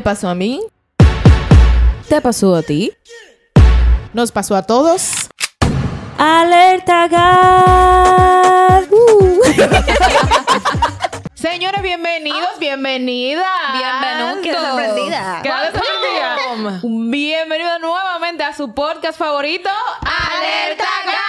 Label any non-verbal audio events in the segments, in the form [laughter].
Me pasó a mí. ¿Te pasó a ti? Nos pasó a todos. Alerta gas. Uh. [laughs] Señores, bienvenidos, bienvenidas. Bienvenido. Qué sorprendida. Quédate sorprendida. Nuevamente a su podcast favorito, Alerta Gas.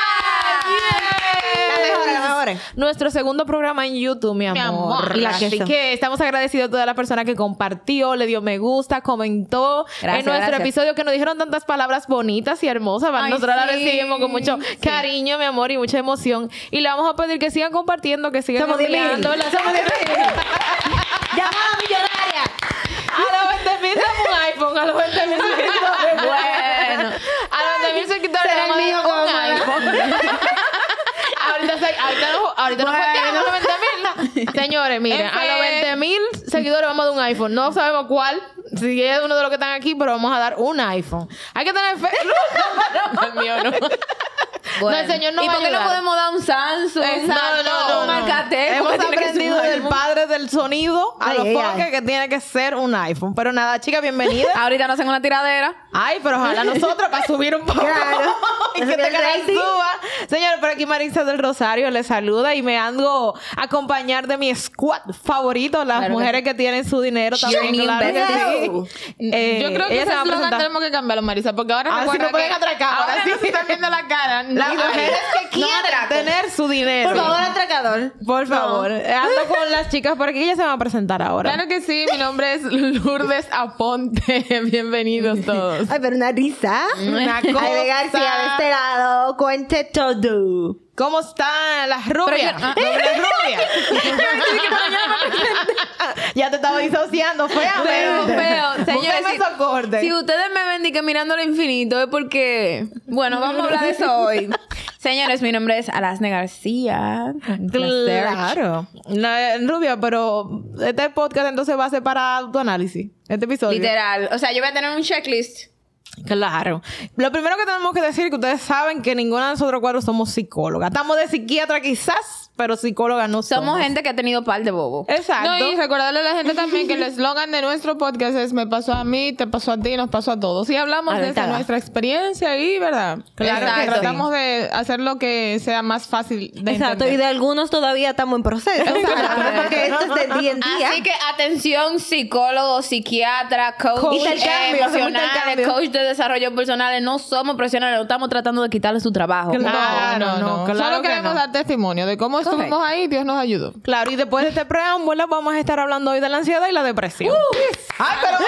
La la mejor. Nuestro segundo programa en YouTube, mi amor. amor. Y la Así queso. que estamos agradecidos a toda la persona que compartió, le dio me gusta, comentó Gracias, en nuestro gracias. episodio que nos dijeron tantas palabras bonitas y hermosas. Ay, Nosotros la sí, recibimos con mucho cariño, mi amor, y mucha emoción. Y le vamos a pedir que sigan compartiendo, que sigan Somos 10.000. enviando. Somos 10.000. Llamada millonaria. A los 20 mil un iPhone, a los 20 mil. Bueno. A los 20 mil como un iPhone. Ahorita, se- ahorita no, ahorita no fue que a los 20 mil. [laughs] Señores, miren, a los 20 mil seguidores vamos a dar un iPhone. No sabemos cuál, si es uno de los que están aquí, pero vamos a dar un iPhone. Hay que tener fe. No, [laughs] [laughs] el mío no. No, el señor no ¿Y va por qué no ayudar. podemos dar un Samsung? Exacto, no, no, un no. Alcatel. Hemos aprendido del padre del sonido a Ay, los foques que tiene que ser un iPhone. Pero nada, chicas, bienvenidas. [laughs] Ahorita no hacen una tiradera. Ay, pero ojalá [laughs] nosotros para subir un poco. Claro. [laughs] y que Subir te el rating. suba. Señor, por aquí Marisa del Rosario les saluda y me ando a acompañar de mi squad favorito, las Claro mujeres que, tienen su dinero también. new Claro sí. Eh, Yo creo que ellas ese eslogan tenemos que cambiarlo, Marisa, porque ahora Ahora sí nos pueden atracar, ahora Ahora sí. sí están viendo la cara. Las Ay, mujeres que No quieren atraco. tener su dinero. Por favor, atracador. Por favor. Ando con las chicas por aquí, ellas se van a presentar ahora. Claro que sí, mi nombre es Lourdes Aponte. [laughs] Bienvenidos todos. Ay, pero una risa. Una Ay, cosa. de García de este lado. Cuente todo. ¿Cómo están las rubias? Yo- ah. Ya te estaba disociando, fea, Feo, feo. Señores, si, si ustedes me ven y que mirando al infinito es porque... Bueno, vamos a hablar de eso hoy. Señores, mi nombre es Alasne García. Claro. La- rubia, pero este podcast entonces va a ser para autoanálisis. Este episodio. Literal. O sea, yo voy a tener un checklist. Claro. Lo primero que tenemos que decir es que ustedes saben que ninguna de nosotros cuatro somos psicólogas. Estamos de psiquiatra quizás, pero psicólogas no somos. Somos gente que ha tenido par de bobo. Exacto. No, y recordarle a la gente también que el eslogan de nuestro podcast es me pasó a mí, te pasó a ti, nos pasó a todos. Y hablamos Ahí está. nuestra experiencia y, ¿verdad? Claro Exacto. que sí. Tratamos de hacer lo que sea más fácil de Exacto. Y de algunos todavía estamos en proceso. Porque esto es de día en día. Así que atención, psicólogo, psiquiatra, coach, Coach. eh, intercambio. coach de desarrollo personal. No somos profesionales, no estamos tratando de quitarle su trabajo. Claro. No, no, no. no, claro Solo que queremos no. dar testimonio de cómo Correcto. estuvimos ahí. Dios nos ayudó. Claro, y después de este preámbulo vamos a estar hablando hoy de la ansiedad y la depresión. Ay, pero... [laughs]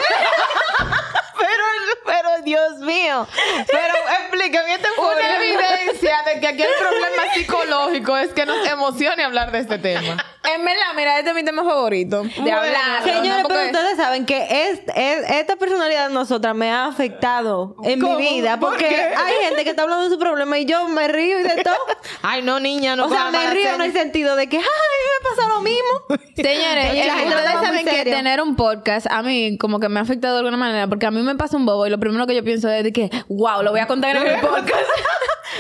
pero, pero, Dios mío. Pero explícame, este fue Una evidencia de que aquí el [laughs] problema psicológico es que nos emocione hablar de este tema. En verdad, mira, este es mi tema favorito. De Bueno, hablar. Señores, ¿no? pero ustedes saben que es, es- esta personalidad de nosotras me ha afectado en ¿Cómo? mi vida. ¿Por Porque hay gente que está hablando de su problema y yo me río y de todo. [laughs] Ay, no, niña, no o sea, me río en el sentido de que, ay, me pasa lo mismo. [laughs] Señores, eh, ustedes saben que tener un podcast a mí como que me ha afectado de alguna manera porque a mí me pasa un bobo y lo primero que yo pienso es de que, wow, lo voy a contar en el [laughs] podcast.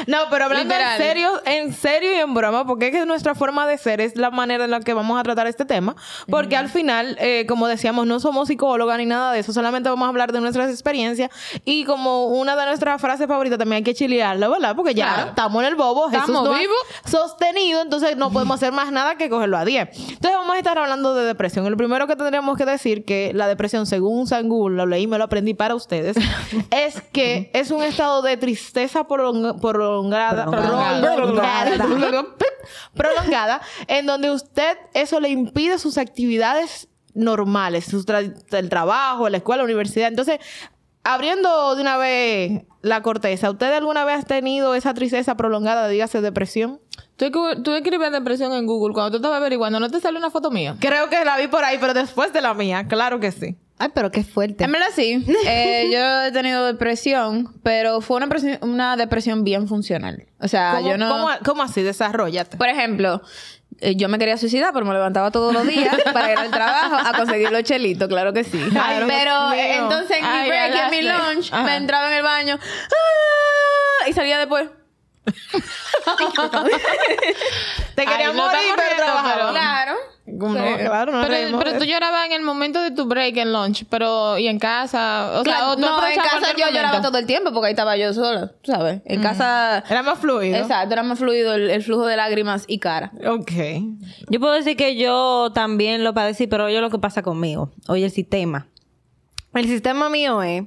No, pero hablando Literal. en serio, en serio y en broma, porque es que nuestra forma de ser es la manera en la que vamos a tratar este tema, porque al final, eh, como decíamos, no somos psicólogas ni nada de eso, solamente vamos a hablar de nuestras experiencias y como una de nuestras frases favoritas también hay que chilearla, ¿verdad? Porque ya Claro. estamos en el bobo, Jesús Estamos no vivos. sostenido, entonces no podemos hacer más nada que cogerlo a 10. Entonces vamos a estar hablando de depresión. Lo primero que tendríamos que decir que la depresión, según San Google, lo leí, me lo aprendí para ustedes, [laughs] es que es un estado de tristeza prolong- prolongada, Prolongada. prolongada, prolongada, en donde usted eso le impide sus actividades normales, sus tra- el trabajo, la escuela, la universidad. Entonces, abriendo de una vez la corteza, ¿usted alguna vez ha tenido esa tristeza prolongada, dígase depresión? Tú, tú escribes depresión en Google cuando tú estabas averiguando, ¿no te sale una foto mía? Creo que la vi por ahí, pero después de la mía, claro que sí. Ay, pero qué fuerte. En verdad sí. [laughs] Eh, yo he tenido depresión, pero fue una, una depresión bien funcional. O sea, ¿Cómo, yo no... cómo- cómo así? Desarrollate. Por ejemplo, eh, yo me quería suicidar, pero me levantaba todos los días [laughs] para ir al trabajo a conseguir los chelitos, claro que sí. Ay, pero eh, entonces en mi break y en mi lunch Ajá. me entraba en el baño ¡ah! y salía después. Te quería Ay, no morir, está pero Claro. ¿Cómo no? Claro, no pero, tú llorabas en el momento de tu break en lunch, pero y en casa, o sea, Claro, o tú no, en casa yo momento. lloraba todo el tiempo porque ahí estaba yo sola, ¿sabes? En casa... Era más fluido. Exacto, era más fluido el, el flujo de lágrimas y cara. Ok. Yo puedo decir que yo también lo padecí, pero oye lo que pasa conmigo. Oye, el sistema. El sistema mío es...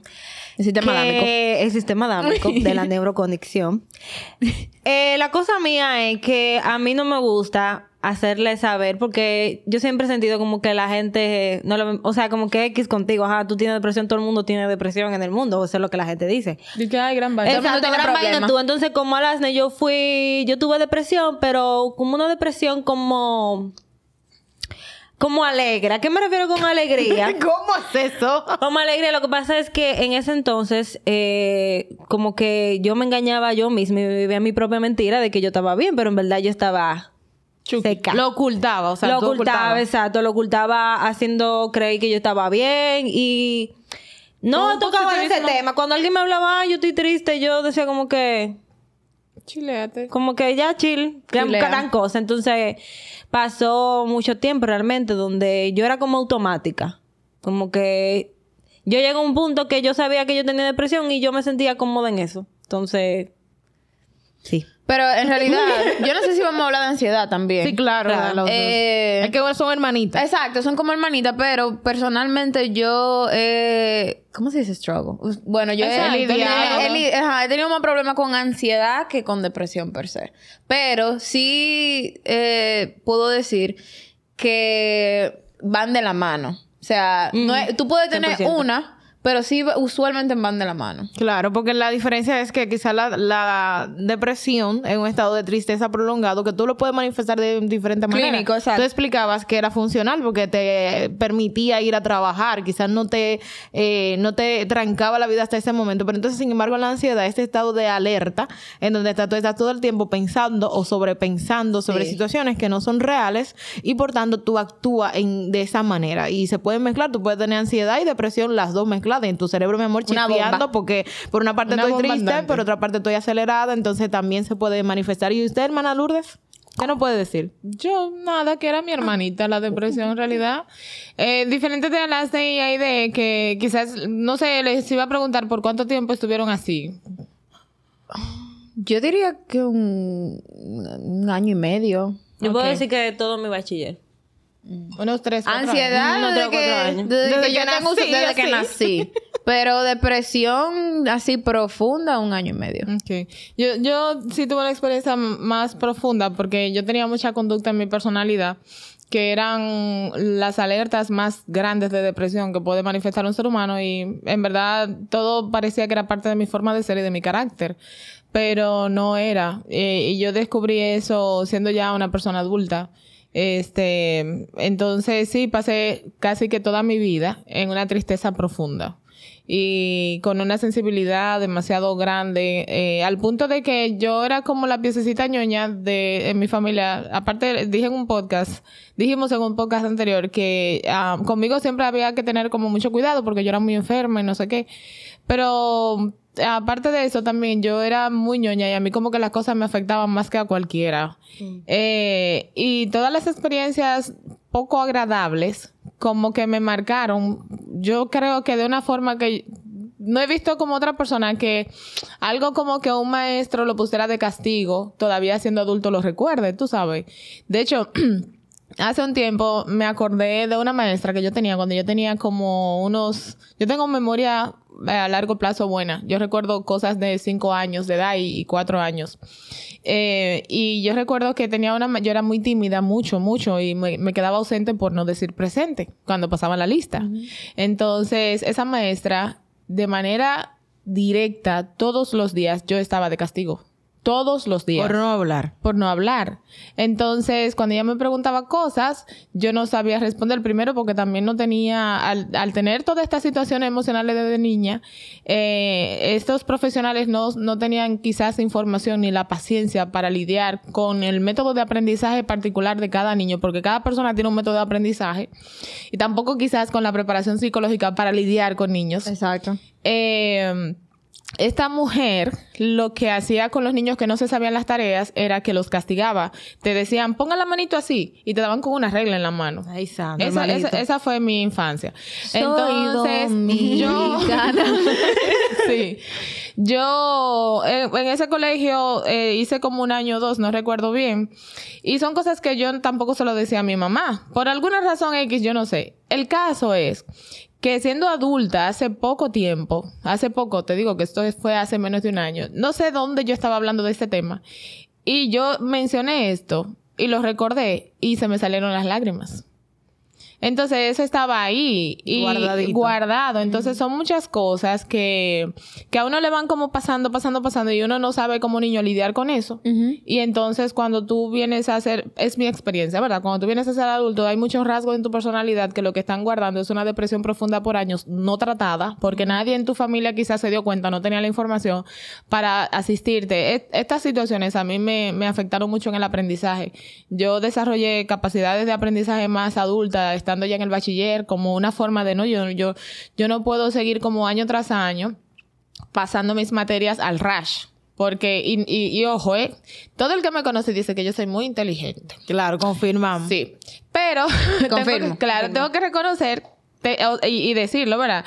El sistema que- dámico. El sistema dámico de la [laughs] neuroconexión. Eh, la cosa mía es que a mí no me gusta hacerle saber porque yo siempre he sentido como que la gente no lo, o sea como que X contigo ajá tú tienes depresión todo el mundo tiene depresión en el mundo eso es lo que la gente dice Y que hay gran vaina. Exacto, gran vaina tú. Entonces, como Alasne, yo fui, yo tuve depresión, pero como una depresión como, como alegre. ¿A qué me refiero con alegría? [laughs] ¿Cómo es eso? Como alegría, lo que pasa es que en ese entonces, eh, como que yo me engañaba yo misma y vivía mi propia mentira de que yo estaba bien, pero en verdad yo estaba seca. Lo ocultaba, o sea, lo ocultaba, ocultabas. exacto, lo ocultaba haciendo creer que yo estaba bien y no tocaba ese tema. Cuando alguien me hablaba, "Ay, yo estoy triste, yo decía como que, Chileate. como que ya chill, Chilea. gran cosa. Entonces pasó mucho tiempo realmente donde yo era como automática, como que yo llegué a un punto que yo sabía que yo tenía depresión y yo me sentía cómoda en eso. Entonces, sí. Pero en realidad, [laughs] yo no sé si vamos a hablar de ansiedad también. Sí, claro. Claro. Eh, Es que son hermanitas. Exacto, son como hermanitas, pero personalmente yo, eh, ¿cómo se dice struggle? Bueno, yo he, Exacto, he- ajá, tenido más problemas con ansiedad que con depresión per se. Pero sí eh, puedo decir que van de la mano. O sea, no es- tú puedes tener 100%. una, pero sí usualmente van de la mano. Claro, porque la diferencia es que quizá la, la depresión es un estado de tristeza prolongado que tú lo puedes manifestar de diferentes maneras. Clínico, exacto. Tú explicabas que era funcional porque te permitía ir a trabajar, quizás no te, eh, no te trancaba la vida hasta ese momento, pero entonces, sin embargo, la ansiedad, este estado de alerta, en donde estás, tú estás todo el tiempo pensando o sobrepensando sobre Sí. situaciones que no son reales y por tanto tú actúas en, de esa manera y se pueden mezclar, tú puedes tener ansiedad y depresión las dos mezcladas y en tu cerebro, mi amor, chispeando porque por una parte Una estoy triste, andante. por otra parte estoy acelerada, entonces también se puede manifestar. ¿Y usted, hermana Lourdes? ¿Qué no puede decir? Yo, nada, que era mi hermanita, la depresión en realidad. Eh, diferente de las de ella y de que quizás, no sé, les iba a preguntar por cuánto tiempo estuvieron así. Yo diría que un, un año y medio. Yo puedo decir que todo mi bachiller. Unos tres, cuatro. Ansiedad desde, que, años. desde Desde que yo nací, desde que nací. [laughs] Pero depresión así profunda, un año y medio. Ok. Yo, yo sí tuve una experiencia más profunda porque yo tenía mucha conducta en mi personalidad que eran las alertas más grandes de depresión que puede manifestar un ser humano y en verdad todo parecía que era parte de mi forma de ser y de mi carácter, pero no era. Eh, y yo descubrí eso siendo ya una persona adulta. Este, entonces sí, pasé casi que toda mi vida en una tristeza profunda y con una sensibilidad demasiado grande, eh, al punto de que yo era como la piececita ñoña de mi familia. Aparte, dije en un podcast, dijimos en un podcast anterior que ah, conmigo siempre había que tener como mucho cuidado porque yo era muy enferma y no sé qué. Pero aparte de eso también yo era muy ñoña y a mí como que las cosas me afectaban más que a cualquiera. Eh, y todas las experiencias poco agradables como que me marcaron. Yo creo que de una forma que no he visto como otra persona que algo como que un maestro lo pusiera de castigo, todavía siendo adulto lo recuerde, tú sabes. De hecho, [clears throat] Hace un tiempo me acordé de una maestra que yo tenía cuando yo tenía como unos... Yo tengo memoria a largo plazo buena. Yo recuerdo cosas de cinco años de edad y, cuatro años. Eh, y yo recuerdo que tenía una... Yo era muy tímida, mucho, mucho, y me, me quedaba ausente por no decir presente cuando pasaba la lista. Entonces, esa maestra, de manera directa, todos los días, yo estaba de castigo. Todos los días Por no hablar. por no hablar. Entonces, cuando ella me preguntaba cosas, yo no sabía responder primero porque también no tenía, al, al tener todas estas situaciones emocionales desde niña, eh, estos profesionales no, no tenían quizás información ni la paciencia para lidiar con el método de aprendizaje particular de cada niño, porque cada persona tiene un método de aprendizaje y tampoco quizás con la preparación psicológica para lidiar con niños. Exacto. Eh, esta mujer lo que hacía con los niños que no se sabían las tareas era que los castigaba. Te decían, pongan la manito así y te daban con una regla en la mano. Ay, santo, Esa, esa, esa fue mi infancia. Soy Entonces, yo, [laughs] sí. Yo eh, en ese colegio eh, hice como un año o dos, no recuerdo bien. Y son cosas que yo tampoco se lo decía a mi mamá. Por alguna razón X, yo no sé. El caso es que siendo adulta hace poco tiempo, hace poco, te digo que esto fue hace menos de un año, no sé dónde yo estaba hablando de este tema. Y yo mencioné esto y lo recordé y se me salieron las lágrimas. Entonces eso estaba ahí y Guardadito. guardado. Entonces son muchas cosas que, que a uno le van como pasando, pasando, pasando y uno no sabe como niño lidiar con eso. Y entonces cuando tú vienes a ser, es mi experiencia, ¿verdad? Cuando tú vienes a ser adulto hay muchos rasgos en tu personalidad que lo que están guardando es una depresión profunda por años no tratada porque nadie en tu familia quizás se dio cuenta, no tenía la información para asistirte. Et- estas situaciones a mí me, me afectaron mucho en el aprendizaje. Yo desarrollé capacidades de aprendizaje más adultas estando ya en el bachiller como una forma de no, yo, yo, yo no puedo seguir como año tras año pasando mis materias al rush. Porque, y, y, y ojo, ¿eh? Todo el que me conoce dice que yo soy muy inteligente. Claro, confirmamos. Sí. Pero, [laughs] tengo Confirmo, que- claro, tengo que reconocer y, decirlo, ¿verdad?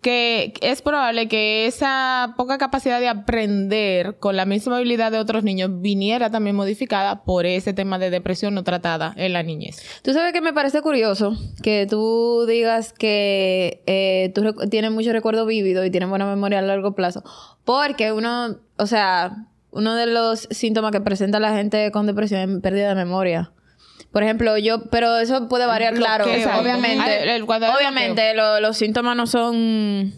Que es probable que esa poca capacidad de aprender con la misma habilidad de otros niños viniera también modificada por ese tema de depresión no tratada en la niñez. Tú sabes que me parece curioso que tú digas que eh, tú tienes mucho recuerdo vívido y tienes buena memoria a largo plazo. Porque uno, o sea, uno de los síntomas que presenta la gente con depresión es pérdida de memoria. Por ejemplo, yo, pero eso puede variar, claro, obviamente. El- el- obviamente, lo- los síntomas no son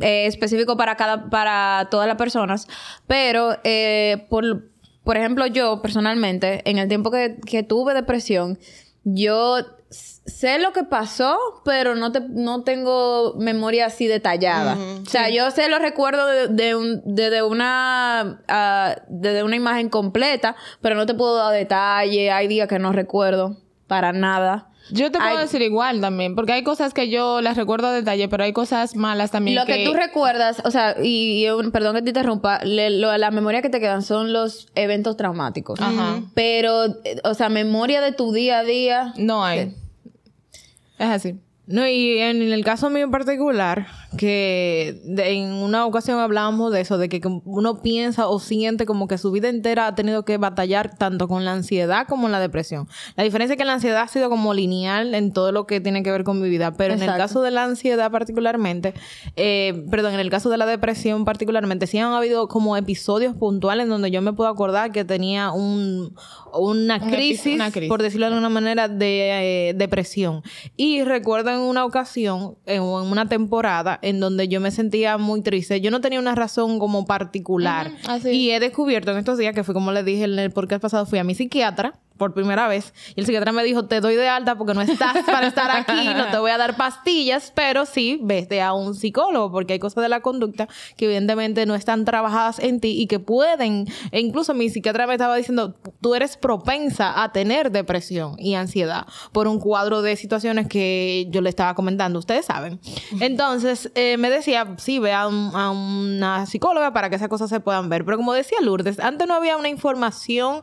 eh, específicos para cada, para todas las personas, pero eh, por, por ejemplo, yo personalmente, en el tiempo que, que tuve depresión, yo sé lo que pasó, pero no te, no tengo memoria así detallada. o sea, yo sé los recuerdos de, de, un- de- de una ah, de, una imagen completa, pero no te puedo dar detalle. Hay días que no recuerdo para nada. Yo te puedo Hay- decir igual también, porque hay cosas que yo las recuerdo a detalle, pero hay cosas malas también. Lo que tú recuerdas, o sea, y, y perdón que te interrumpa, le- lo- la memoria que te quedan son los eventos traumáticos. Ajá. Pero, eh, o sea, memoria de tu día a día. No hay. Es así. No, y en el caso mío en particular, que de- en una ocasión hablábamos de eso, de que uno piensa o siente como que su vida entera ha tenido que batallar tanto con la ansiedad como la depresión. La diferencia es que la ansiedad ha sido como lineal en todo lo que tiene que ver con mi vida, pero en el caso de la ansiedad particularmente, eh, perdón, en el caso de la depresión particularmente, sí han habido como episodios puntuales en donde yo me puedo acordar que tenía un, una, crisis, una crisis. por decirlo de alguna manera, de eh, depresión. Y recuerdo en una ocasión, en, en una temporada, en donde yo me sentía muy triste. Yo no tenía una razón como particular. Así y he descubierto en estos días, que fue como les dije en el podcast pasado, fui a mi psiquiatra por primera vez. Y el psiquiatra me dijo, te doy de alta porque no estás para estar aquí, [laughs] no te voy a dar pastillas, pero sí, vete a un psicólogo porque hay cosas de la conducta que evidentemente no están trabajadas en ti y que pueden, e incluso mi psiquiatra me estaba diciendo, tú eres propensa a tener depresión y ansiedad por un cuadro de situaciones que yo le estaba comentando, ustedes saben. Entonces, eh, me decía, sí, ve a, un- a una psicóloga para que esas cosas se puedan ver. Pero como decía Lourdes, antes no había una información,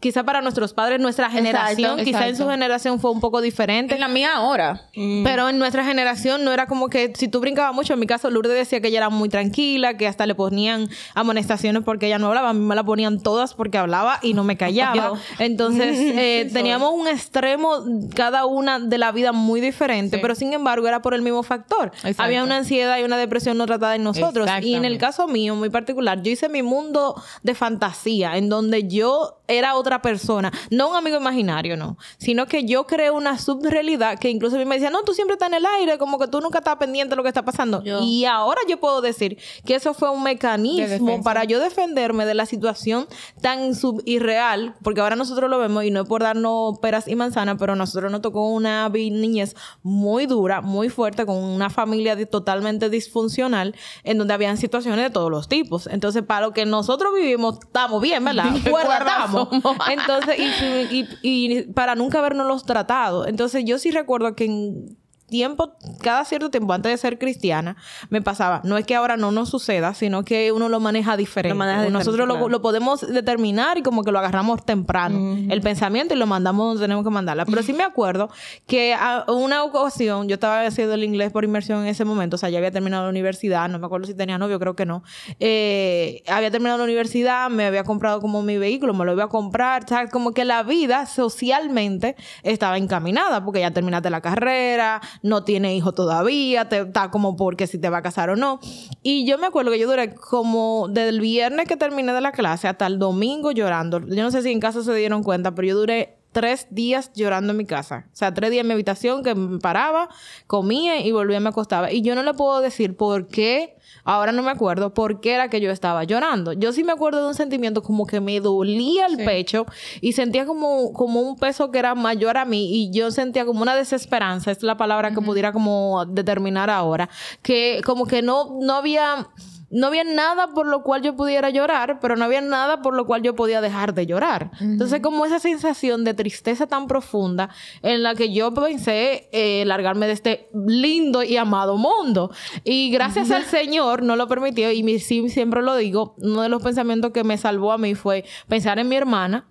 quizá para nuestros padres, nuestra generación, quizá en su exacto. generación fue un poco diferente. En la mía ahora. Pero en nuestra generación no era como que si tú brincabas mucho, en mi caso Lourdes decía que ella era muy tranquila, que hasta le ponían amonestaciones porque ella no hablaba, a mí me la ponían todas porque hablaba y no me callaba. Entonces [laughs] eh, teníamos un extremo cada una de la vida muy diferente, Sí. pero sin embargo era por el mismo factor. Exacto. Había una ansiedad y una depresión no tratada en nosotros. Y en el caso mío muy particular, yo hice mi mundo de fantasía en donde yo era otra persona, no un amigo imaginario, no, sino que yo creé una subrealidad que incluso a mí me decía, no, tú siempre estás en el aire, como que tú nunca estás pendiente de lo que está pasando. Yo. Y ahora yo puedo decir que eso fue un mecanismo para yo defenderme de la situación tan subirreal, porque ahora nosotros lo vemos y no es por darnos peras y manzanas, pero nosotros nos tocó una niñez muy dura, muy fuerte, con una familia totalmente disfuncional, en donde habían situaciones de todos los tipos. Entonces, para lo que nosotros vivimos, estamos bien, ¿verdad? [laughs] Cuerda estamos. Entonces, y, y- para nunca habernos los tratado. Entonces, yo sí recuerdo que en tiempo, cada cierto tiempo antes de ser cristiana, me pasaba, no es que ahora no nos suceda, sino que uno lo maneja diferente. Lo maneja diferente, Nosotros lo, claro. lo podemos determinar y como que lo agarramos temprano, el pensamiento y lo mandamos donde tenemos que mandarla. Pero sí me acuerdo que a una ocasión, yo estaba haciendo el inglés por inmersión en ese momento, o sea, ya había terminado la universidad, no me acuerdo si tenía novio, creo que no. Eh, había terminado la universidad, me había comprado como mi vehículo, me lo iba a comprar, o sea, como que la vida socialmente estaba encaminada, porque ya terminaste la carrera, no tiene hijo todavía, te, está como porque si te va a casar o no. Y yo me acuerdo que yo duré como desde el viernes que terminé de la clase hasta el domingo llorando. Yo no sé si en casa se dieron cuenta, pero yo duré tres días llorando en mi casa. O sea, tres días en mi habitación que me paraba, comía y volvía y me acostaba. Y yo no le puedo decir por qué, ahora no me acuerdo por qué era que yo estaba llorando. Yo sí me acuerdo de un sentimiento como que me dolía el pecho y sentía como, como un peso que era mayor a mí y yo sentía como una desesperanza, es la palabra que pudiera como determinar ahora, que como que no, no había... No había nada por lo cual yo pudiera llorar, pero no había nada por lo cual yo podía dejar de llorar. Entonces, como esa sensación de tristeza tan profunda en la que yo pensé eh, largarme de este lindo y amado mundo. Y gracias al Señor no lo permitió. Y mi- sí, siempre lo digo, uno de los pensamientos que me salvó a mí fue pensar en mi hermana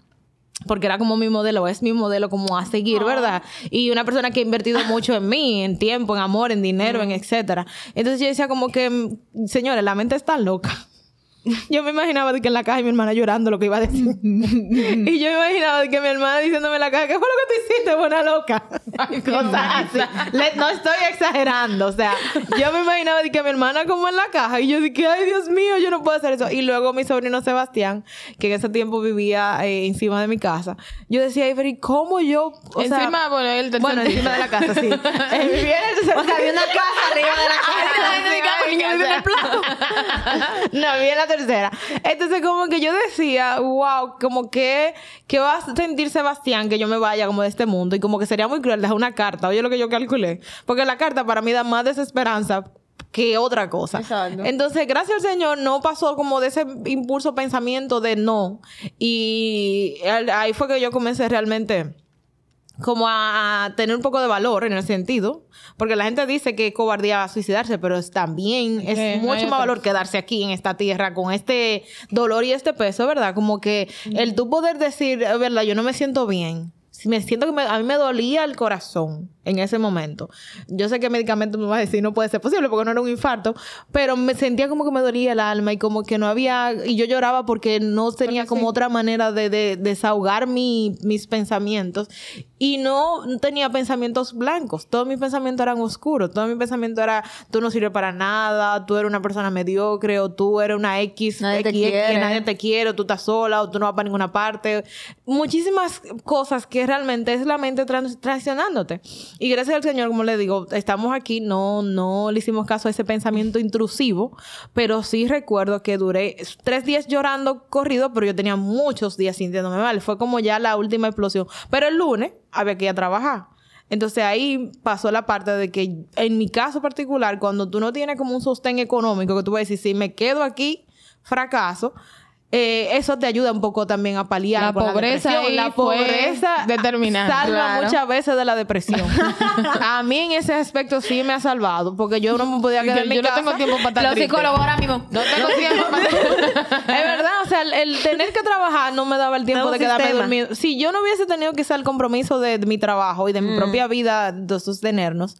porque era como mi modelo, es mi modelo como a seguir, ¿verdad? Y una persona que ha invertido [laughs] mucho en mí, en tiempo, en amor, en dinero, en etcétera. Entonces yo decía como que, señores, la mente está loca. [laughs] Yo me imaginaba de que en la caja mi hermana llorando lo que iba a decir. [laughs] y yo me imaginaba de que mi hermana diciéndome en la caja, ¿qué fue lo que tú hiciste, buena loca? [laughs] Cosas así. Le- no estoy exagerando. O sea, yo me imaginaba de que mi hermana como en la caja y yo dije, ay, Dios mío, yo no puedo hacer eso. Y luego mi sobrino Sebastián, que en ese tiempo vivía eh, encima de mi casa, yo decía, Iber, ¿y cómo yo? O sea, Encima, bueno, el bueno, encima de la casa, sí. Eh, vivía en el tercer O sea, había una casa arriba de la no, vi en la tercera. Entonces, como que yo decía, wow, como que, que va a sentir Sebastián que yo me vaya como de este mundo y como que sería muy cruel dejar una carta. Oye, lo que yo calculé. Porque la carta para mí da más desesperanza que otra cosa. Exacto. Entonces, gracias al Señor, no pasó como de ese impulso pensamiento de no. Y ahí fue que yo comencé realmente como a, a tener un poco de valor en el sentido, porque la gente dice que es cobardía suicidarse, pero es también es mucho más valor quedarse aquí en esta tierra con este dolor y este peso, ¿verdad? Como que el tú poder decir, "Eh, ¿verdad? Yo no me siento bien. Si me siento que me- a mí me dolía el corazón en ese momento. Yo sé que medicamento me va a decir no puede ser posible porque no era un infarto, pero me sentía como que me dolía el alma y como que no había, y yo lloraba porque no tenía como otra manera de, de- desahogar mi- mis pensamientos y no tenía pensamientos blancos, todos mis pensamientos eran oscuros, todo mi pensamiento era tú no sirves para nada, tú eres una persona mediocre o tú eres una X, Nadie te XX, quiere. nadie te quiere, o tú estás sola o tú no vas para ninguna parte. Muchísimas cosas que realmente es la mente trans- traicionándote. Y gracias al Señor, como le digo, estamos aquí, no, no le hicimos caso a ese pensamiento intrusivo, pero sí recuerdo que duré tres días llorando corrido, pero yo tenía muchos días sintiéndome mal. Fue como ya la última explosión. Pero el lunes había que ir a trabajar. Entonces ahí pasó la parte de que en mi caso particular, cuando tú no tienes como un sostén económico, que tú vas a decir, si me quedo aquí, fracaso, eh, eso te ayuda un poco también a paliar La pobreza depresión. la fue pobreza determinante. salva Claro. muchas veces de la depresión. [laughs] a mí en ese aspecto sí me ha salvado, porque yo no me podía quedar en mi yo no tengo tiempo para estar Los triste. psicólogos ahora mismo. No tengo tiempo para [laughs] es verdad, o sea, el, el tener que trabajar no me daba el tiempo de quedarme sistema. dormido. Si yo no hubiese tenido que hacer el compromiso de, de mi trabajo y de mi propia vida de sostenernos,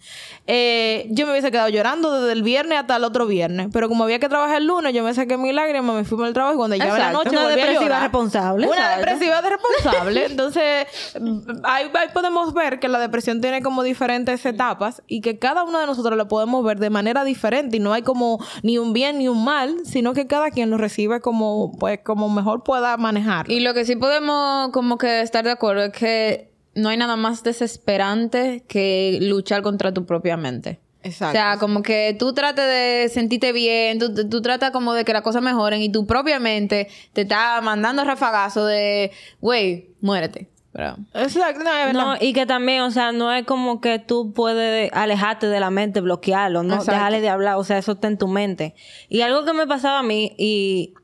eh, yo me hubiese quedado llorando desde el viernes hasta el otro viernes. Pero como había que trabajar el lunes, yo me saqué mi lágrima, me fui el trabajo y cuando llegaba la Exacto, noche una depresiva responsable, Una depresiva responsable. Entonces, mm, ahí, ahí podemos ver que la depresión tiene como diferentes etapas y que cada uno de nosotros lo podemos ver de manera diferente y no hay como ni un bien ni un mal, sino que cada quien lo recibe como, pues, como mejor pueda manejar. Y lo que sí podemos como que estar de acuerdo es que no hay nada más desesperante que luchar contra tu propia mente. Exacto. O sea, como que tú trates de sentirte bien, tú, tú tratas como de que las cosas mejoren y tu propia mente te está mandando rafagazo de, güey, muérete. Pero, Exacto, no, es verdad. No, y que también, o sea, no es como que tú puedes alejarte de la mente, bloquearlo, no Exacto. dejarle de hablar, o sea, eso está en tu mente. Y algo que me pasaba a mí, y,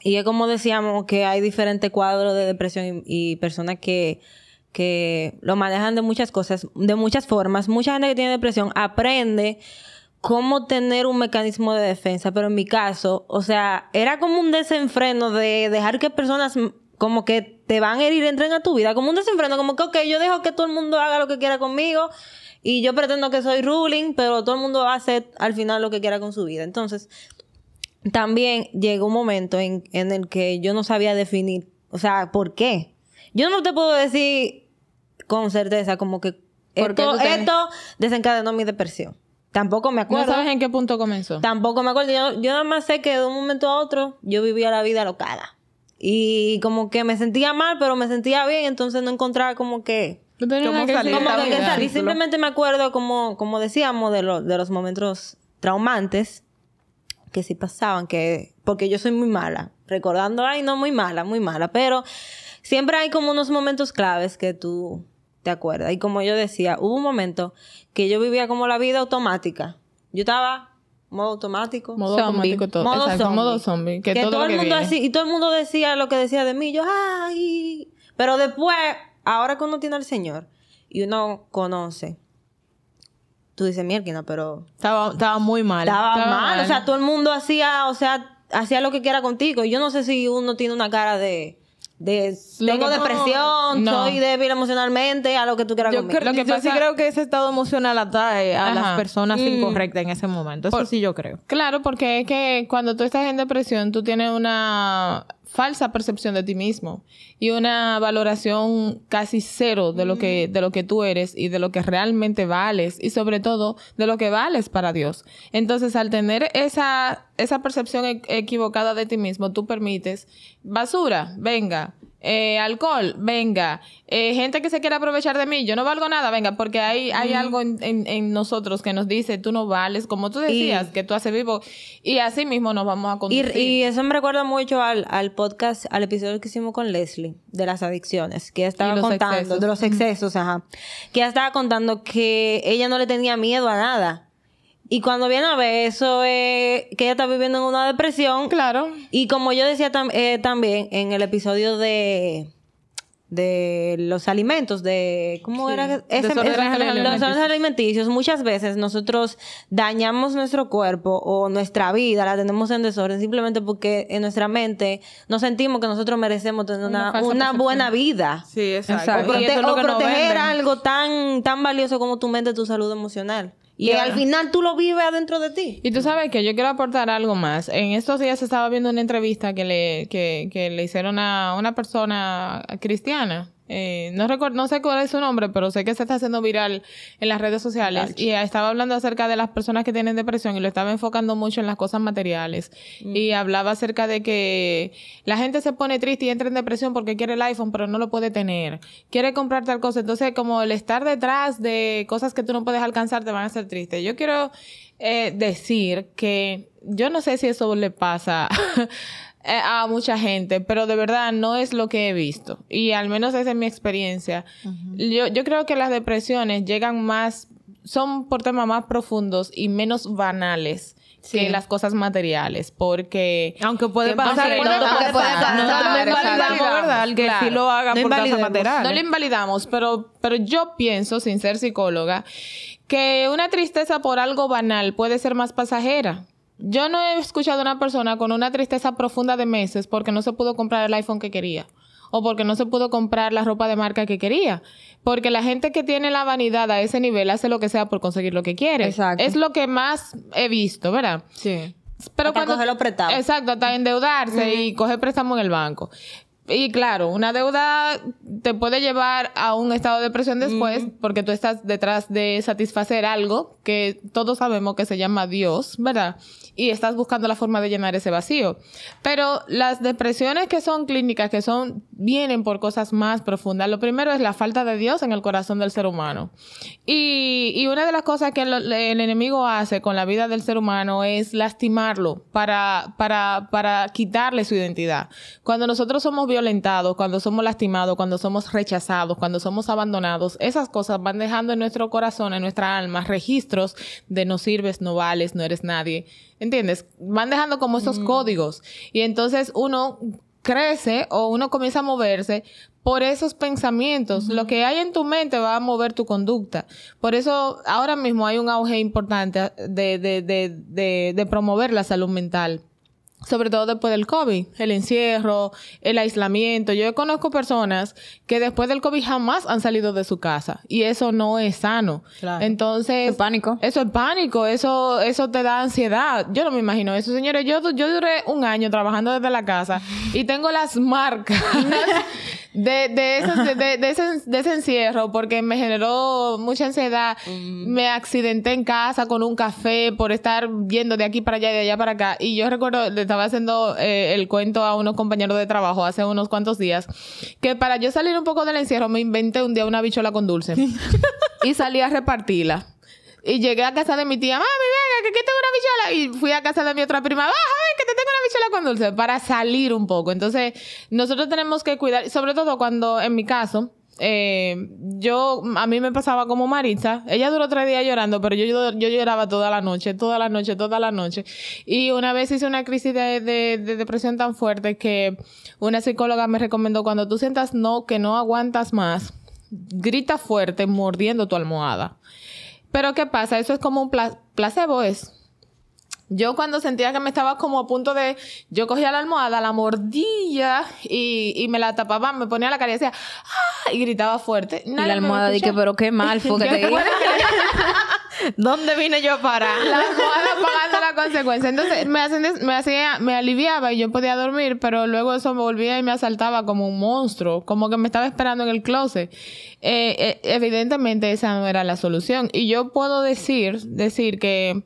y es como decíamos que hay diferentes cuadros de depresión y, y personas que, que lo manejan de muchas cosas, de muchas formas. Mucha gente que tiene depresión aprende cómo tener un mecanismo de defensa, pero en mi caso, o sea, era como un desenfreno de dejar que personas como que te van a herir entren a tu vida, como un desenfreno, como que, ok, yo dejo que todo el mundo haga lo que quiera conmigo y yo pretendo que soy ruling, pero todo el mundo hacer al final lo que quiera con su vida. Entonces, también llegó un momento en, en el que yo no sabía definir, o sea, ¿por qué? Yo no te puedo decir con certeza como que ¿Por qué esto, te- esto desencadenó mi depresión. Tampoco me ¿No acuerdo. sabes en qué punto comenzó? Tampoco me acuerdo. Yo, yo nada más sé que de un momento a otro yo vivía la vida locada. Y como que me sentía mal, pero me sentía bien, entonces no encontraba como que... Tenías ¿Cómo salir? Como que, que salir. Simplemente me acuerdo, como, como decíamos, de, lo- de los momentos traumantes que sí pasaban, que porque yo soy muy mala, recordando, ay, no, muy mala, muy mala, pero siempre hay como unos momentos claves que tú te acuerdas. Y como yo decía, hubo un momento que yo vivía como la vida automática. Yo estaba modo automático. Modo Zombie. automático todo. Modo Exacto, zombie. modo zombie. Que, Que, todo, todo, lo el que mundo así, y todo el mundo decía lo que decía de mí. Yo, ay. Pero después, ahora que uno tiene al Señor y uno conoce, tú dices, mierda, pero Estaba, estaba muy mal. estaba, estaba mal. mal. O sea, todo el mundo hacía, o sea, hacía lo que quiera contigo. Y yo no sé si uno tiene una cara de. De tengo depresión, No. soy débil emocionalmente, a lo que tú quieras Yo, conmigo. creo, Lo que yo sí pasa- creo que ese estado emocional atrae a Ajá. las personas Mm. incorrectas en ese momento. Eso Por- sí yo creo. Claro, porque es que cuando tú estás en depresión, tú tienes una falsa percepción de ti mismo y una valoración casi cero de lo que de lo que tú eres y de lo que realmente vales y sobre todo de lo que vales para Dios. Entonces, al tener esa esa percepción e- equivocada de ti mismo, tú permites basura, venga, eh, alcohol, venga, eh, gente que se quiere aprovechar de mí, yo no valgo nada, venga, porque hay, hay algo en, en- en nosotros que nos dice, tú no vales, como tú decías, que tú haces vivo, y así mismo nos vamos a Y, conducir. y eso me recuerda mucho al, al podcast, al episodio que hicimos con Leslie de las adicciones, que ella estaba contando, excesos. de los excesos, ajá. Que ella estaba contando que ella no le tenía miedo a nada. Y cuando viene a ver eso, es que ella está viviendo en una depresión. Claro. Y como yo decía tam- eh, también en el episodio de de los alimentos de cómo era que- ese- ese- alimenticios. los alimenticios muchas veces nosotros dañamos nuestro cuerpo o nuestra vida la tenemos en desorden simplemente porque en nuestra mente nos sentimos que nosotros merecemos tener Una buena vida Sí, exacto. o, prote- proteger algo tan tan valioso como tu mente tu salud emocional y, al final tú lo vives adentro de ti Y tú sabes que yo quiero aportar algo más. En estos días estaba viendo una entrevista que le, que, que le hicieron a una persona cristiana. Eh, no recuerdo, no sé cuál es su nombre, pero sé que se está haciendo viral en las redes sociales. Y estaba hablando acerca de las personas que tienen depresión y lo estaba enfocando mucho en las cosas materiales. Y hablaba acerca de que la gente se pone triste y entra en depresión porque quiere el iPhone, pero no lo puede tener. Quiere comprar tal cosa. Entonces, como el estar detrás de cosas que tú no puedes alcanzar te van a hacer triste. Yo quiero eh, decir que yo no sé si eso le pasa a mucha gente, pero de verdad no es lo que he visto. Y al menos esa es mi experiencia. yo, yo creo que las depresiones llegan más, son por temas más profundos y menos banales. Que las cosas materiales, porque Aunque puede pasar. puede no, pasar, puede puede pasar. pasar. No, no, Claro, invalidamos, exacto. ¿verdad? El que Claro. sí lo haga No por cosas materiales. no lo invalidamos, pero, pero yo pienso, sin ser psicóloga, que una tristeza por algo banal puede ser más pasajera. Yo no he escuchado a una persona con una tristeza profunda de meses porque no se pudo comprar el iPhone que quería o porque no se pudo comprar la ropa de marca que quería. Porque la gente que tiene la vanidad a ese nivel hace lo que sea por conseguir lo que quiere. Exacto. Es lo que más he visto, ¿verdad? Sí. Pero Hasta cogerlo prestado. Exacto, hasta endeudarse y coger préstamo en el banco. Y claro, una deuda te puede llevar a un estado de depresión después porque tú estás detrás de satisfacer algo que todos sabemos que se llama Dios, ¿verdad? Y estás buscando la forma de llenar ese vacío. Pero las depresiones que son clínicas, que son, vienen por cosas más profundas. Lo primero es la falta de Dios en el corazón del ser humano. Y, y una de las cosas que el, el enemigo hace con la vida del ser humano es lastimarlo para, para, para quitarle su identidad. Cuando nosotros somos violentados, cuando somos lastimados, cuando somos rechazados, cuando somos abandonados, esas cosas van dejando en nuestro corazón, en nuestra alma, registros de no sirves, no vales, no eres nadie. ¿Entiendes? Van dejando como esos códigos. Y entonces uno crece o uno comienza a moverse por esos pensamientos. Lo que hay en tu mente va a mover tu conducta. Por eso ahora mismo hay un auge importante de, de, de, de, de promover la salud mental sobre todo después del COVID, el encierro, el aislamiento. Yo conozco personas que después del COVID jamás han salido de su casa y eso no es sano. Entonces, Es pánico. Eso es pánico, eso eso te da ansiedad. Yo no me imagino eso, señores. Yo yo duré un año trabajando desde la casa y tengo las marcas [laughs] de, de, esos- de, de- de ese, de ese encierro porque me generó mucha ansiedad. Me accidenté en casa con un café por estar yendo de aquí para allá y de allá para acá. Y yo recuerdo, le estaba haciendo eh, el cuento a unos compañeros de trabajo hace unos cuantos días, que para yo salir un poco del encierro me inventé un día una bichola con dulce. [laughs] y salí a repartirla. Y llegué a casa de mi tía, mami, venga, que aquí tengo una bichola. Y fui a casa de mi otra prima, baja, ven, que te tengo una bichola con dulce, para salir un poco. Entonces, nosotros tenemos que cuidar, sobre todo cuando, en mi caso, eh, yo, a mí me pasaba como Maritza. Ella duró tres días llorando, pero yo, yo, yo lloraba toda la noche, toda la noche, toda la noche. Y una vez hice una crisis de, de- de depresión tan fuerte que una psicóloga me recomendó cuando tú sientas no, que no aguantas más, grita fuerte mordiendo tu almohada. Pero ¿qué pasa? Eso es como un pla- placebo es. Yo cuando sentía que me estaba como a punto de... Yo cogía la almohada, la mordía y, y me la tapaba, me ponía la cara y decía... ¡Ah! Y gritaba fuerte. Y la almohada dije, pero qué mal fue [laughs] que te. ¿Dónde vine yo a parar? La almohada pagando la consecuencia. Entonces me, hacen me hacía, me aliviaba y yo podía dormir, pero luego eso me volvía y me asaltaba como un monstruo, como que me estaba esperando en el closet. Eh, eh, evidentemente esa no era la solución. Y yo puedo decir, decir que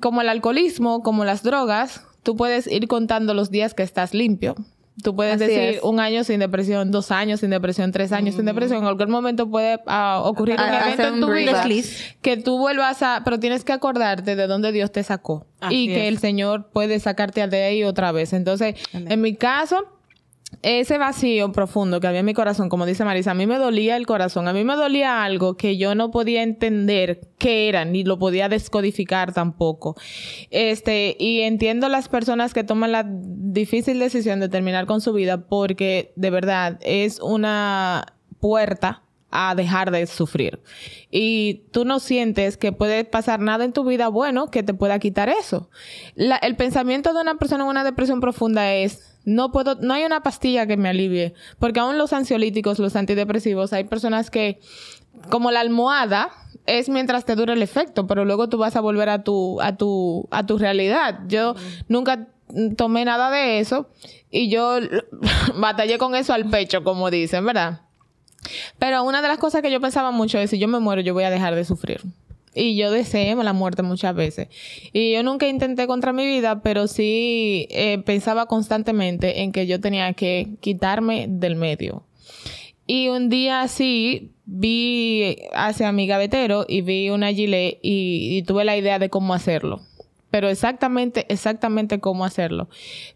como el alcoholismo, como las drogas, tú puedes ir contando los días que estás limpio. Tú puedes Así decir es. un año sin depresión, dos años sin depresión, tres años sin depresión. En cualquier momento puede ah, ocurrir un evento en tu vida que tú vuelvas a... Pero tienes que acordarte de dónde Dios te sacó. Así y que es. el Señor puede sacarte de ahí otra vez. Entonces, en mi caso, ese vacío profundo que había en mi corazón, como dice Marisa, a mí me dolía el corazón, a mí me dolía algo que yo no podía entender qué era, ni lo podía descodificar tampoco. Este, y entiendo las personas que toman la difícil decisión de terminar con su vida porque de verdad es una puerta a dejar de sufrir. Y tú no sientes que puede pasar nada en tu vida bueno que te pueda quitar eso. El pensamiento de una persona en una depresión profunda es no puedo, no hay una pastilla que me alivie, porque aún los ansiolíticos, los antidepresivos, hay personas que como la almohada es mientras te dura el efecto, pero luego tú vas a volver a tu a tu a tu realidad. Yo nunca tomé nada de eso y yo [laughs] batallé con eso al pecho, como dicen, ¿verdad? Pero una de las cosas que yo pensaba mucho es si yo me muero, yo voy a dejar de sufrir. Y yo deseé la muerte muchas veces. Y yo nunca intenté contra mi vida, pero sí eh, pensaba constantemente en que yo tenía que quitarme del medio. Y un día así vi hacia mi gavetero y vi una gilet y, y tuve la idea de cómo hacerlo. Pero exactamente, exactamente cómo hacerlo.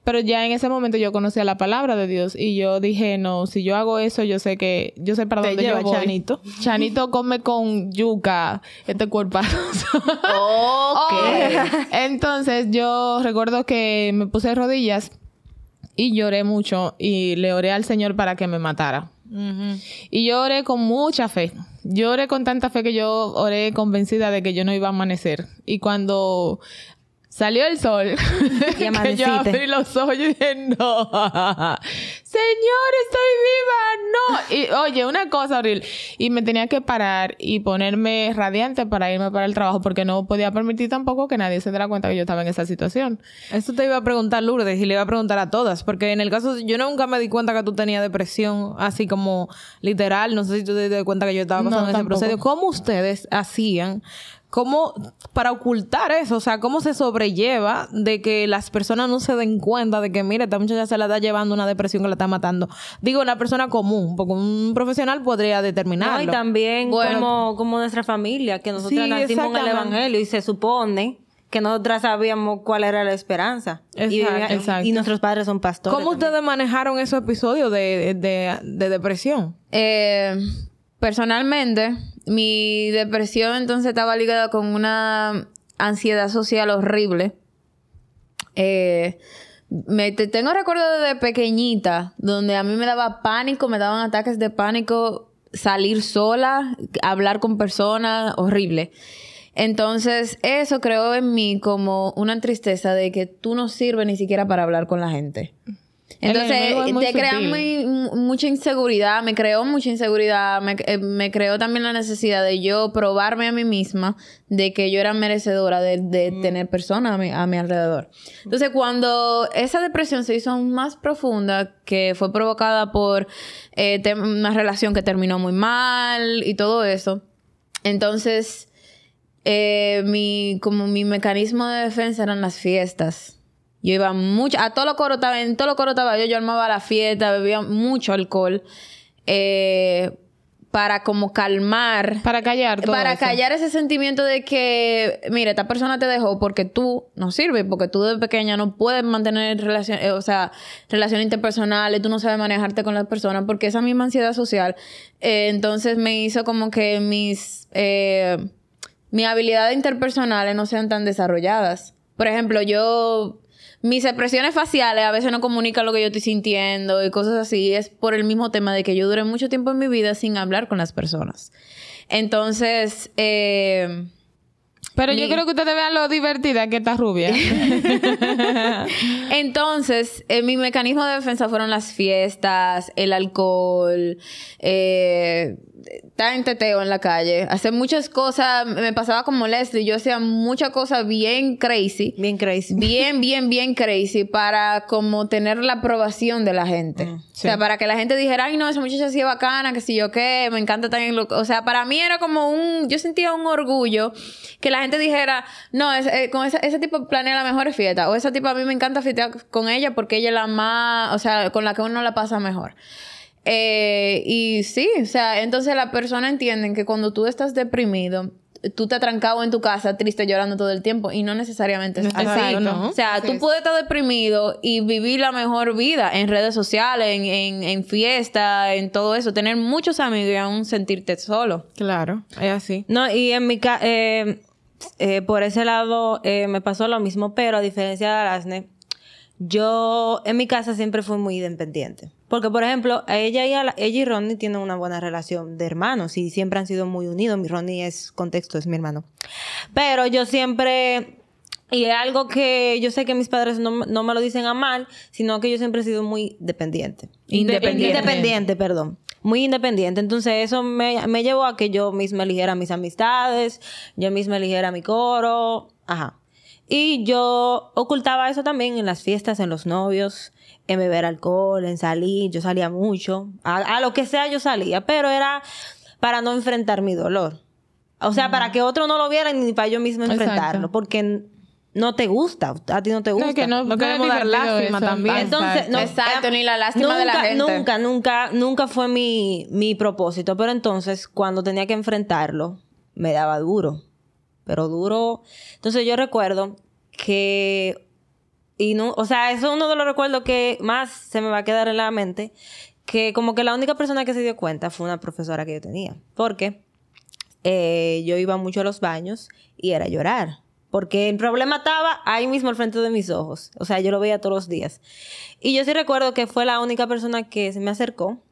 Pero ya en ese momento yo conocía la palabra de Dios y yo dije, no, si yo hago eso, yo sé que, yo sé para Te dónde lleva, yo voy. Chanito. [laughs] Chanito come con yuca, este cuerpazo. Ok. [laughs] Entonces yo recuerdo que me puse rodillas y lloré mucho y le oré al Señor para que me matara. Y yo oré con mucha fe. Yo oré con tanta fe que yo oré convencida de que yo no iba a amanecer. Y cuando salió el sol, [laughs] Y [laughs] que yo abrí los ojos y dije, no, Señor, estoy viva, no. Y oye, una cosa horrible. Y me tenía que parar y ponerme radiante para irme para el trabajo porque no podía permitir tampoco que nadie se diera cuenta que yo estaba en esa situación. Eso te iba a preguntar Lourdes y le iba a preguntar a todas, porque en el caso yo nunca me di cuenta que tú tenías depresión, así como literal, no sé si tú te diste cuenta que yo estaba No, pasando ese tampoco. proceso. ¿Cómo ustedes hacían? ¿Cómo para ocultar eso? O sea, ¿cómo se sobrelleva de que las personas no se den cuenta de que, mira, esta muchacha se la está llevando una depresión que la está matando? Digo, una persona común, porque un profesional podría determinarlo. No, y también Bueno. como, como nuestra familia, que nosotros Sí, nacimos en el. Evangelio y se supone que nosotras sabíamos cuál era la esperanza. y, Exacto, vivía- exacto. y nuestros padres son pastores. ¿Cómo también. ustedes manejaron esos episodios de, de, de depresión? Eh, personalmente, mi depresión entonces estaba ligada con una ansiedad social horrible. Eh, Me, te- tengo recuerdos de pequeñita donde a mí me daba pánico, me daban ataques de pánico salir sola, hablar con personas, horrible. Entonces, eso creó en mí como una tristeza de que tú no sirves ni siquiera para hablar con la gente. Entonces, te crea muy- mucha inseguridad, me creó mucha inseguridad, me, eh, me creó también la necesidad de yo probarme a mí misma de que yo era merecedora de, de Mm. tener personas a mi, a mi alrededor. Entonces, cuando esa depresión se hizo aún más profunda, que fue provocada por eh, una relación que terminó muy mal y todo eso, entonces, eh, mi, como mi mecanismo de defensa eran las fiestas. Yo iba mucho, a todo lo coro estaba, en todo lo coro estaba yo, yo armaba la fiesta, bebía mucho alcohol, eh, para como calmar, Para callar todo para eso. callar ese sentimiento de que, mira, esta persona te dejó porque tú no sirves, porque tú de pequeña no puedes mantener relaciones, o sea, relaciones interpersonales, tú no sabes manejarte con las personas, porque esa misma ansiedad social, eh, entonces me hizo como que mis, eh, mis habilidades interpersonales no sean tan desarrolladas. Por ejemplo, yo mis expresiones faciales a veces no comunican lo que yo estoy sintiendo y cosas así. Es por el mismo tema de que yo duré mucho tiempo en mi vida sin hablar con las personas. Entonces, eh, Pero yo creo que ustedes vean lo divertida que está rubia. [laughs] entonces eh, mi mecanismo de defensa fueron las fiestas, el alcohol, eh, estar en teteo en la calle, hacer muchas cosas. Me pasaba como Leslie, yo hacía muchas cosas bien crazy. Bien crazy. bien, bien, bien crazy para como tener la aprobación de la gente. O sea, para que la gente dijera, ay, no, esa muchacha sí es bacana, que si yo qué, me encanta también. Lo... O sea, para mí era como un, yo sentía un orgullo que la gente dijera, no, es- eh, con ese, ese tipo planea la mejor fiesta. O esa tipo a mí me encanta fiestear con ella porque ella es la más, o sea, con la que uno la pasa mejor. Eh, y sí, o sea, entonces la persona entiende que cuando tú estás deprimido, tú te trancado en tu casa triste llorando todo el tiempo y no necesariamente es así. Exacto, ¿no? O sea, tú puedes estar deprimido y vivir la mejor vida en redes sociales, en, en, en fiesta, en todo eso, tener muchos amigos y aún sentirte solo. claro, es así. No, y en mi casa, por ese lado eh, me pasó lo mismo, pero a diferencia de Arasne, yo en mi casa siempre fui muy independiente. Porque, por ejemplo, ella y, la- ella y Ronnie tienen una buena relación de hermanos y siempre han sido muy unidos. Mi Ronnie es, contexto, es mi hermano. Pero yo siempre, y es algo que yo sé que mis padres no, me- no me lo dicen a mal, sino que yo siempre he sido muy dependiente. Independiente. Independiente, perdón. Muy independiente. Entonces, eso me, me llevó a que yo misma eligiera mis amistades, yo misma eligiera mi coro. Ajá. Y yo ocultaba eso también en las fiestas, en los novios, en beber alcohol, en salir. Yo salía mucho. A, a lo que sea yo salía, pero era para no enfrentar mi dolor. O sea, para que otro no lo viera ni para yo misma Exacto. enfrentarlo. Porque no te gusta. A ti no te gusta. No, que no, queremos dar lástima eso. también. Entonces, no, Exacto, ni la lástima de la nunca, gente. Nunca, nunca, nunca fue mi, mi propósito. Pero entonces, cuando tenía que enfrentarlo, me daba duro. Pero duro. Entonces, yo recuerdo que. Y no, o sea, eso es uno de los recuerdos que más se me va a quedar en la mente. Que como que la única persona que se dio cuenta fue una profesora que yo tenía. Porque eh, yo iba mucho a los baños y era llorar. Porque el problema estaba ahí mismo al frente de mis ojos. O sea, yo lo veía todos los días. Y yo sí recuerdo que fue la única persona que se me acercó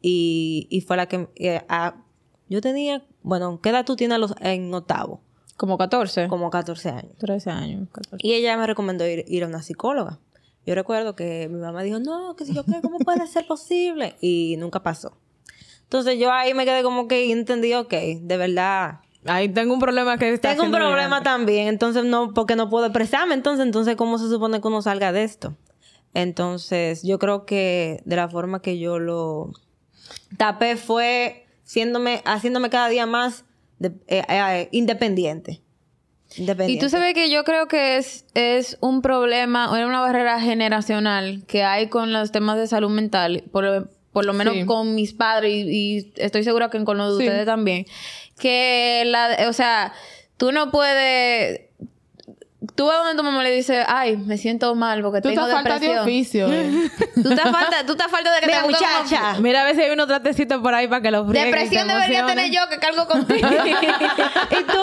y, y fue la que... eh, a- yo tenía, bueno, ¿qué edad tú tienes los- en octavo? Como 14. Como 14 años. 13 años. 14. Y ella me recomendó ir, ir a una psicóloga. Yo recuerdo que mi mamá dijo, no, que si yo qué, ¿cómo puede ser posible? Y nunca pasó. Entonces yo ahí me quedé como que entendí, ok, de verdad, Ahí tengo un problema que está tengo un problema grande. también, entonces no, porque no puedo expresarme, entonces, entonces, ¿cómo se supone que uno salga de esto? Entonces, yo creo que de la forma que yo lo tapé fue siéndome, haciéndome cada día más de- eh, eh, independiente. Independiente. Y tú sabes que yo creo que es, es un problema, o era una barrera generacional que hay con los temas de salud mental, por, por lo menos Sí. con mis padres y, y estoy segura que con los de Sí. ustedes también. Que la, o sea, tú no puedes. Tú vas donde tu mamá le dice, ay, me siento mal porque Tú tengo te falta de depresión. oficio. eh. [laughs] Tú te falta, tú te falta de que Mira, te como- muchacha. [laughs] Mira a ver si hay unos tratecitos por ahí para que los Depresión debería tener yo que cargo contigo. [laughs] y tú,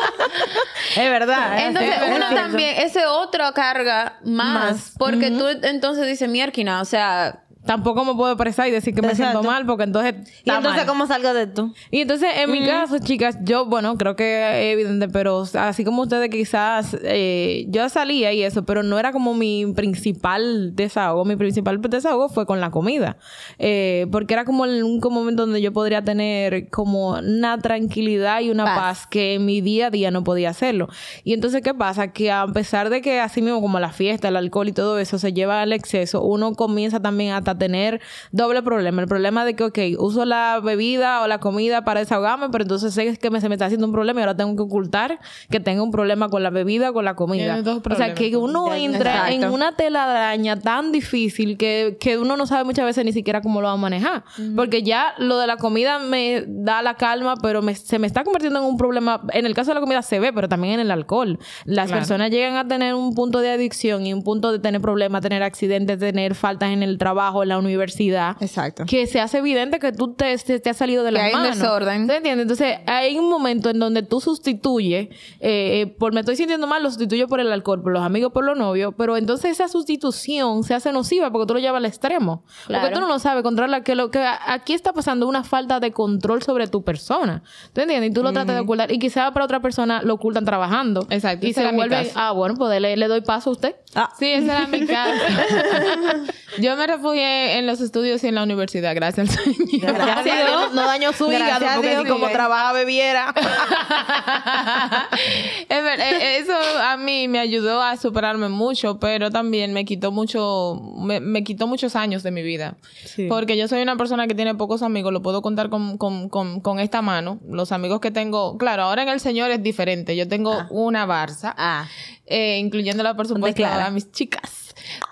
Es verdad. es Entonces, uno también, ese otra carga más, Más. porque tú entonces dices, mierquina, o sea, Tampoco me puedo expresar y decir que me Exacto. siento mal porque entonces ¿Y entonces mal. cómo salgo de esto? Y entonces, en mi caso, chicas, yo, bueno, creo que es evidente, pero así como ustedes quizás, eh, yo salía y eso, pero no era como mi principal desahogo. Mi principal desahogo fue con la comida. Eh, porque era como el único momento donde yo podría tener como una tranquilidad y una Paz. paz, que en mi día a día no podía hacerlo. Y entonces, ¿qué pasa? Que a pesar de que así mismo como la fiesta, el alcohol y todo eso se lleva al exceso, uno comienza también hasta tener doble problema. El problema de que, ok, uso la bebida o la comida para desahogarme, pero entonces sé que me, se me está haciendo un problema y ahora tengo que ocultar que tengo un problema con la bebida o con la comida. O sea, que uno entra en una telaraña tan difícil que, que uno no sabe muchas veces ni siquiera cómo lo va a manejar. Porque ya lo de la comida me da la calma, pero me- se me está convirtiendo en un problema. En el caso de la comida se ve, pero también en el alcohol. Las Claro. personas llegan a tener un punto de adicción y un punto de tener problemas, tener accidentes, tener faltas en el trabajo, la universidad. Exacto. Que se hace evidente que tú te, te, te has salido de Que las hay un desorden. ¿Te entiendes? Entonces, hay un momento en donde tú sustituyes, eh, eh, por me estoy sintiendo mal, lo sustituyo por el alcohol, por los amigos, por los novios, pero entonces esa sustitución se hace nociva porque tú lo llevas al extremo. Claro. Porque tú no lo sabes controlar, que lo que aquí está pasando una falta de control sobre tu persona. ¿Te entiendes? Y tú lo tratas de ocultar. Y quizás para otra persona lo ocultan trabajando. Exacto, Y se vuelve, ah, bueno, pues le, le doy paso a usted. Sí, ese era mi [laughs] caso. Yo me refugié en los estudios y en la universidad, gracias al Señor. Gracias a Dios, no dañó su Gracias hígado, porque Dios, como trabaja bebiera. [laughs] Eh, eso a mí me ayudó a superarme mucho, pero también me quitó mucho, me, me quitó muchos años de mi vida. Porque yo soy una persona que tiene pocos amigos, lo puedo contar con, con, con, con esta mano. Los amigos que tengo, claro, ahora en el Señor es diferente. Yo tengo una Barça, Ah. eh, incluyéndola, por supuesto, a mis chicas.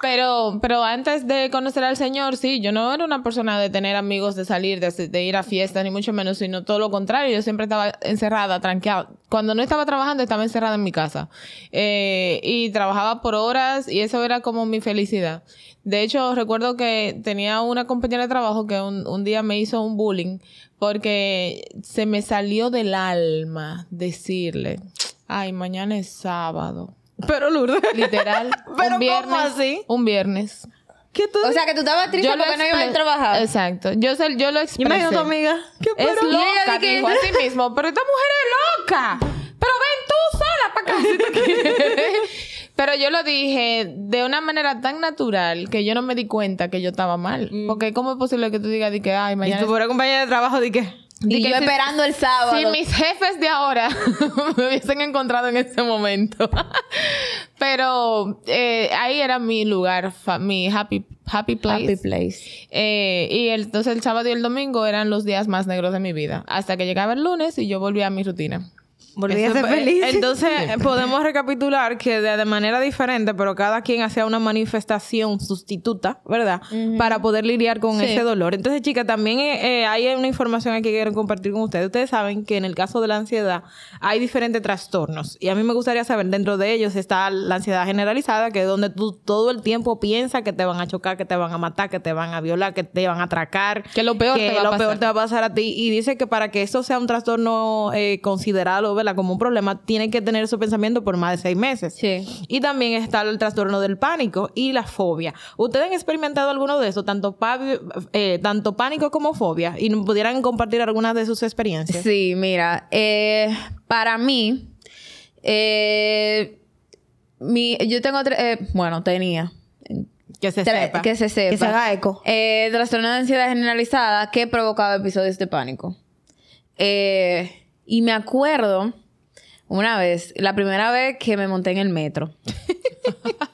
Pero, pero antes de conocer al Señor, sí, yo no era una persona de tener amigos, de salir, de, ir a fiestas, ni mucho menos, sino todo lo contrario. Yo siempre estaba encerrada, tranqueada. Cuando no estaba trabajando, estaba encerrada en mi casa. Eh, y trabajaba por horas y eso era como mi felicidad. De hecho, recuerdo que tenía una compañera de trabajo que un día me hizo un bullying porque se me salió del alma decirle, ay, mañana es sábado. Pero Lourdes. Literal. [laughs] ¿Pero un viernes. cómo así? Un viernes. ¿Qué tú? O sea, que tú estabas triste Yo lo porque no ibas a trabajar. Exacto. Yo, se- yo lo expresé. Imagina a tu amiga. Es Y ella loca, que- dijo así mismo. Pero esta mujer es loca. Pero ven tú sola para acá si tú quieres. [laughs] Pero yo lo dije de una manera tan natural que yo no me di cuenta que yo estaba mal. Porque ¿cómo es posible que tú digas de que, ay, Y mañana... tu pobre compañera de trabajo, ¿de qué? Y yo si- esperando el sábado. Si mis jefes de ahora [laughs] me hubiesen encontrado en ese momento. [laughs] Pero eh, ahí era mi lugar, mi happy, happy place. Happy place. Eh, y el- entonces el sábado y el domingo eran los días más negros de mi vida. Hasta que llegaba el lunes y yo volvía a mi rutina. Volví a ser feliz. Entonces, eh, [laughs] podemos recapitular que de, de manera diferente, pero cada quien hacía una manifestación sustituta, ¿verdad? Para poder lidiar con Sí. ese dolor. Entonces, chicas, también eh, eh, hay una información aquí que quiero compartir con ustedes. Ustedes saben que en el caso de la ansiedad hay diferentes trastornos. Y a mí me gustaría saber, dentro de ellos está la ansiedad generalizada, que es donde tú todo el tiempo piensas que te van a chocar, que te van a matar, que te van a violar, que te van a atracar. Que lo peor que te va a lo pasar. peor te va a pasar a ti. Y dice que para que esto sea un trastorno eh, considerado ¿verdad? como un problema, tiene que tener esos pensamientos por más de seis meses. Sí. Y también está el trastorno del pánico y la fobia. ¿Ustedes han experimentado alguno de esos, tanto, eh, tanto pánico como fobia? Y pudieran compartir algunas de sus experiencias. Sí, mira, eh, para mí, eh, mi, yo tengo, tre- eh, bueno, tenía, Que se sepa. que se sepa, Que se haga eco. Eh, trastorno de ansiedad generalizada que provocaba episodios de pánico. Eh, y me acuerdo una vez, la primera vez que me monté en el metro. [laughs]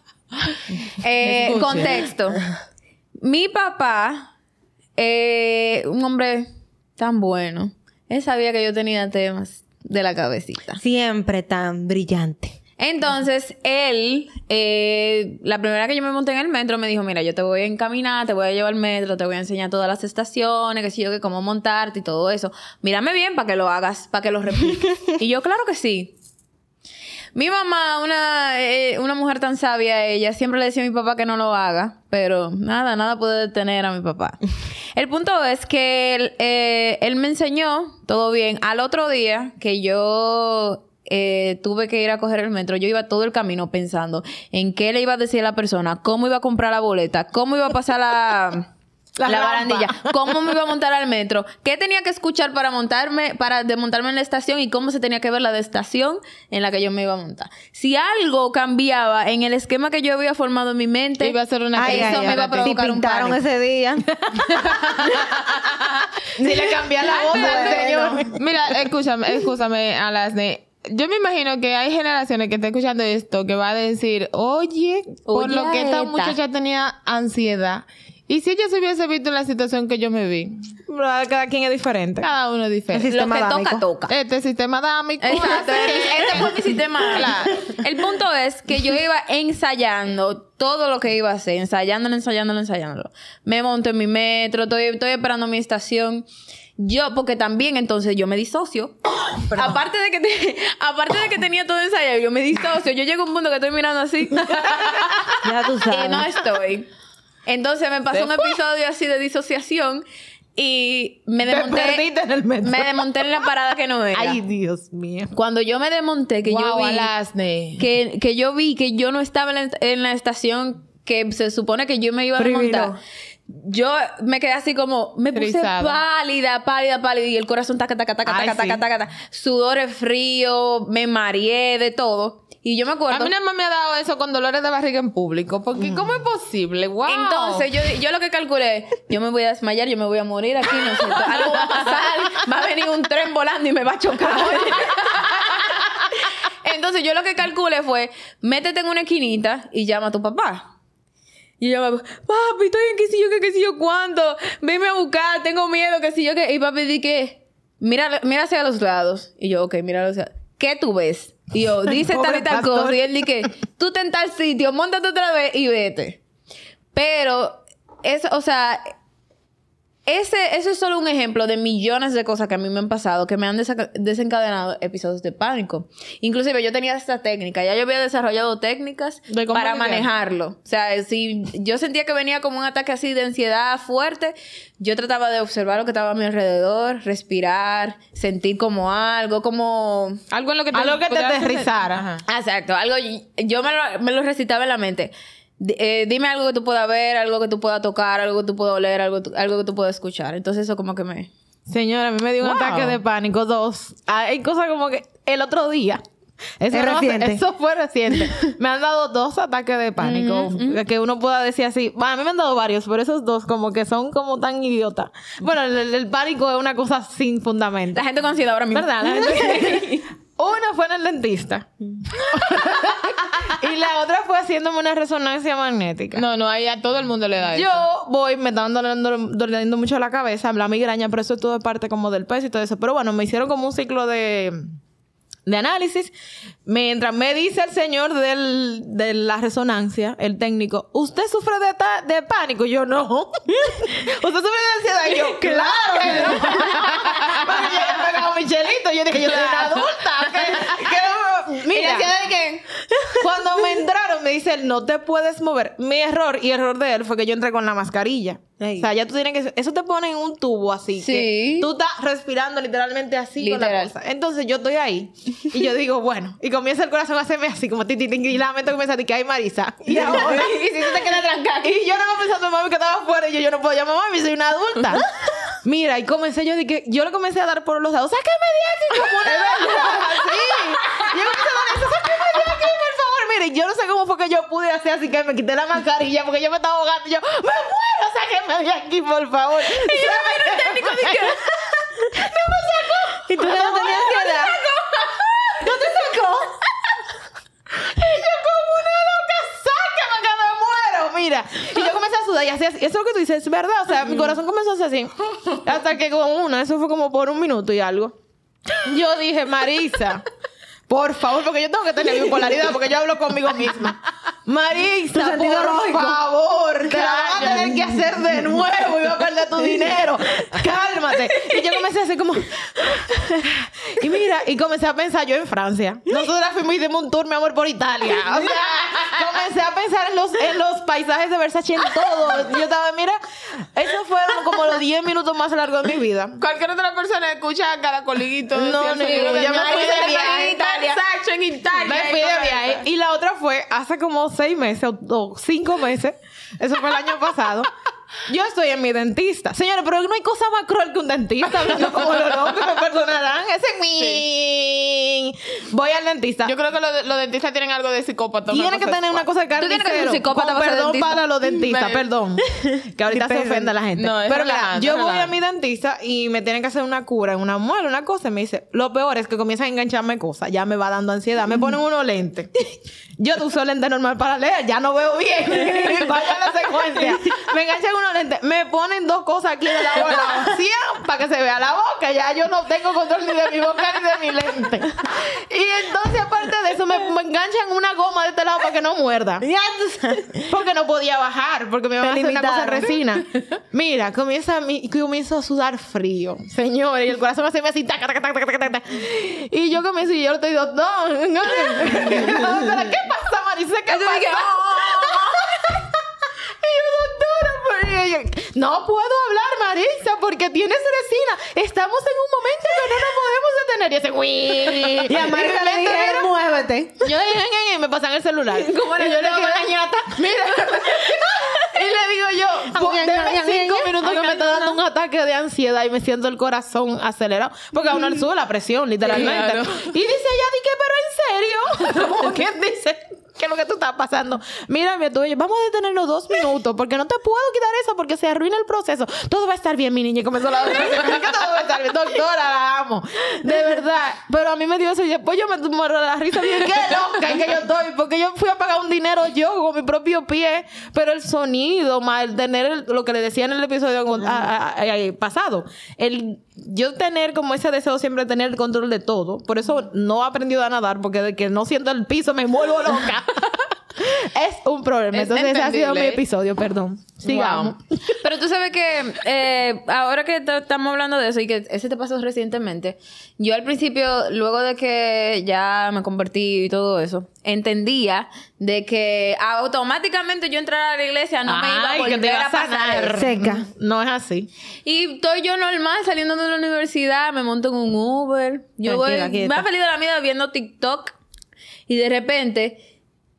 Eh, contexto. Mi papá, eh, un hombre tan bueno, él sabía que yo tenía temas de la cabecita. Siempre tan brillante. Entonces, él, eh, la primera que yo me monté en el metro, me dijo, mira, yo te voy a encaminar, te voy a llevar al metro, te voy a enseñar todas las estaciones, que sé yo, que cómo montarte y todo eso. Mírame bien para que lo hagas, para que lo repliques. [laughs] y yo, claro que sí. Mi mamá, una, eh, una mujer tan sabia, ella siempre le decía a mi papá que no lo haga, pero nada, nada puede detener a mi papá. [laughs] El punto es que él, eh, él me enseñó todo bien. Al otro día que yo eh, tuve que ir a coger el metro, yo iba todo el camino pensando en qué le iba a decir a la persona, cómo iba a comprar la boleta, cómo iba a pasar la... La barandilla, cómo me iba a montar al metro, qué tenía que escuchar para montarme, para desmontarme en la estación y cómo se tenía que ver la de estación en la que yo me iba a montar. Si algo cambiaba en el esquema que yo había formado en mi mente, Iba a ser una Ay, eso ay, me ay, va a provocar un pintaron pánico. ese día. [laughs] Si le cambié la voz al señor. Mira, escúchame, escúchame, Alasne. Yo me imagino que hay generaciones que están escuchando esto que va a decir, oye, por Oye, lo que esta esta. muchacha tenía ansiedad. Y si ella se hubiese visto en la situación que yo me vi, Cada quien es diferente. cada uno es El diferente. lo sistema que toca, dámico. toca. Este sistema dámico. Exacto, que- este fue mi sistema. Claro. El punto es que yo iba ensayando todo lo que iba a hacer, ensayándolo, ensayándolo, ensayándolo. Me monto en mi metro, estoy, estoy esperando mi estación. Yo, porque también entonces yo me disocio. [coughs] aparte de que te- aparte de que tenía todo ensayado, yo me disocio. Yo llego a un punto que estoy mirando así [laughs] Ya tú sabes. y no estoy. Entonces me pasó un episodio así de disociación y me desmonté. en el metro. Me desmonté en la parada que no [laughs] era. Ay, Dios mío. Cuando yo me desmonté, que yo vi que, que yo vi que yo no estaba en la, en la estación que se supone que yo me iba a desmontar. Yo me quedé así como, me puse pálida, pálida, pálida, y el corazón taca, taca, taca, Ay, taca, sí. taca, taca, taca, sudores fríos, me mareé de todo. Y yo me A acuerdo. mí nada más me ha dado eso con dolores de barriga en público. Porque, ¿cómo es posible? ¡Wow! Entonces, yo, yo lo que calculé, yo me voy a desmayar, yo me voy a morir aquí, no sé, algo va a pasar, va a venir un tren volando y me va a chocar. [laughs] Entonces, yo lo que calculé fue, métete en una esquinita y llama a tu papá. Y yo, papi, estoy en qué sé yo, qué, qué sé yo cuánto, venme a buscar, tengo miedo, qué sé yo, qué. Y papi di que, mira, mira hacia los lados. Y yo, ok, mira hacia ¿Qué tú ves? Y yo, dice tal y tal cosa. Y él dice, tú te en tal sitio, montate otra vez y vete. Pero, eso, o sea, ese, eso es solo un ejemplo de millones de cosas que a mí me han pasado, que me han desencadenado episodios de pánico. Inclusive yo tenía esta técnica, ya yo había desarrollado técnicas ¿De cómo para lidiar? manejarlo. O sea, si yo sentía que venía como un ataque así de ansiedad fuerte, yo trataba de observar lo que estaba a mi alrededor, respirar, sentir como algo, como... Algo en lo que te, Algo que te aterrizara. Ajá. Ah, Exacto, algo, yo me lo, me lo recitaba en la mente. Eh, dime algo que tú puedas ver, algo que tú puedas tocar, algo que tú puedas oler, algo, algo que tú puedas escuchar. Entonces eso como que me... Señora, a mí me dio un Wow. ataque de pánico, dos. Hay cosas como que el otro día. Eso, Es no- reciente. eso fue reciente. [laughs] me han dado dos ataques de pánico. Que uno pueda decir así. Bueno, a mí me han dado varios, pero esos dos como que son como tan idiotas. Bueno, el, el pánico es una cosa sin fundamento. La gente con ansiedad ahora mismo. ¿Verdad? La gente- [laughs] [laughs] Una fue en el dentista. [laughs] y la otra fue haciéndome una resonancia magnética. No, no, ahí a todo el mundo le da eso. Yo voy, me estaban doliendo, doliendo mucho la cabeza, la migraña, pero eso es todo parte como del peso y todo eso. Pero bueno, me hicieron como un ciclo de, de análisis. Mientras me dice el señor del, de la resonancia, el técnico, ¿usted sufre de, ta- de pánico? Yo, no. [laughs] ¿Usted sufre de ansiedad? Yo, [laughs] claro que no. [laughs] Porque yo pegado Michelito. Yo dije, yo soy una adulta. ¿Qué- qué- Mira, cuando me entraron, me dice, él, no te puedes mover. Mi error y error de él fue que yo entré con la mascarilla. O sea, ya tú tienes que... Eso te pone en un tubo así. Sí. Que tú estás respirando literalmente así con la Literal. cosa. Entonces yo estoy ahí. Y yo digo, bueno. Y comienza el corazón a hacerme así como ti, ti, ti, y la mente comienza a que hay Marisa. Y ahora... [laughs] y si tú te quedas trancada. Y yo no pensando en mami que estaba afuera y yo, yo no puedo llamar mami, soy una adulta. [laughs] Mira, y comencé yo de que yo le comencé a dar por los lados, sáqueme de aquí como una [laughs] así. Yo comencé a dar eso, sáqueme de aquí, por favor. Mire, yo no sé cómo fue que yo pude hacer así que me quité la mascarilla porque yo me estaba ahogando y yo, me muero, sáqueme de aquí, por favor. Y yo me el técnico dije, no me sacó. ¿Y tú no tenías que dar? Y yo como una loca, sácame que me muero, mira. Y yo comencé a sudar y así, así. Eso es lo que tú dices, es verdad. O sea, mi corazón comenzó a hacer así. Hasta que con una, eso fue como por un minuto y algo. Yo dije, Marisa, por favor, porque yo tengo que tener bipolaridad, porque yo hablo conmigo misma. Marisa, por lógico. favor, te la vas a tener que hacer de nuevo y vas a perder tu dinero. Cálmate. Y yo comencé a hacer como... Y mira, y comencé a pensar yo en Francia. Nosotras fuimos y dimos un tour, mi amor, por Italia. O sea, comencé a pensar en los, en los paisajes de Versace, en todo. Yo estaba, mira, esos fueron como los 10 minutos más largos de mi vida. Cualquier otra persona escucha a cada coliguito. No, decir el no, sonido de yo me Marisa fui de de viaje a Italia. Italia. hace como seis meses o, cinco meses, eso fue el año pasado, yo estoy en mi dentista. Señores, pero no hay cosa más cruel que un dentista hablando como lo loco, me perdonarán. Ese es mi... Voy al dentista. Yo creo que los, los dentistas tienen algo de psicópata. una Tiene que tener una cosa de Tú tienes que ser carnicero. psicópata Con para ser perdón dentista. para los dentistas, perdón. Que ahorita se ofenda la gente. No, es Pero mira, relajante, yo es voy a relajante. mi dentista y me tienen que hacer una cura en una muela, una cosa. Y me dice, lo peor es que comienza a engancharme cosas. Ya me va dando ansiedad. Me ponen unos lentes. Yo uso lentes normal para leer. Ya no veo bien. [laughs] Vaya a la secuencia. Me enganchan unos lentes. Me ponen dos cosas aquí de la boca. Cierran para que se vea la boca. Ya yo no tengo control ni de mi boca ni de mi lente. Y entonces, aparte de eso, me, me enganchan una goma de este lado para que no muerda. Porque no podía bajar, porque me iban a hacer una cosa resina. Mira, comienza a mí, comienzo a sudar frío, señores, y el corazón me así, taca, taca, taca, taca, taca. Y yo comienzo y yo le estoy doctor, doctora, ¿qué pasa, Marisa? ¿Qué pasa? Doctora, ella, no puedo hablar, Marisa, porque tienes resina. Estamos en un momento que no nos podemos detener. Y ese, "Uy". Y a mi le dije, era- muévete. yo dije, "Ñe, Ñe", y me pasan el celular. [laughs] ¿Cómo Y yo le digo la ñata? [laughs] Mira. [laughs] y le digo yo, "Po- Ñe, deme cinco minutos que me está dando un ataque de ansiedad y me siento el corazón acelerado. Porque a uno le sube la presión, literalmente. Y dice ella, di que, pero en serio. Como quien dice, ¿qué es lo que tú estás pasando? Mírame tú, y vamos a detenernos dos minutos porque no te puedo quitar eso porque se arruina el proceso. Todo va a estar bien, mi niña. Y comenzó la doctora. [laughs] todo va a estar bien. Doctora, la amo. De verdad. Pero a mí me dio eso y después yo me muero la risa. Dije, qué loca que yo estoy. Porque yo fui a pagar un dinero yo con mi propio pie. Pero el sonido, el tener lo que le decía en el episodio a- pasado. El yo tener como ese deseo siempre de tener el control de todo. Por eso no he aprendido a nadar porque de que no siento el piso me vuelvo loca. [laughs] es un problema. Es Entonces ese ha sido mi episodio, perdón. Sigamos. Pero tú sabes que eh, ahora que estamos hablando de eso y que ese te pasó recientemente, yo al principio, luego de que ya me convertí y todo eso, entendía de que automáticamente yo entrar a la iglesia no me iba a Ay, que te volver iba a pasar. Seca. No es así. Y estoy yo normal saliendo de la universidad, me monto en un Uber, yo voy Tranquila, quieta. más feliz de la vida viendo TikTok y de repente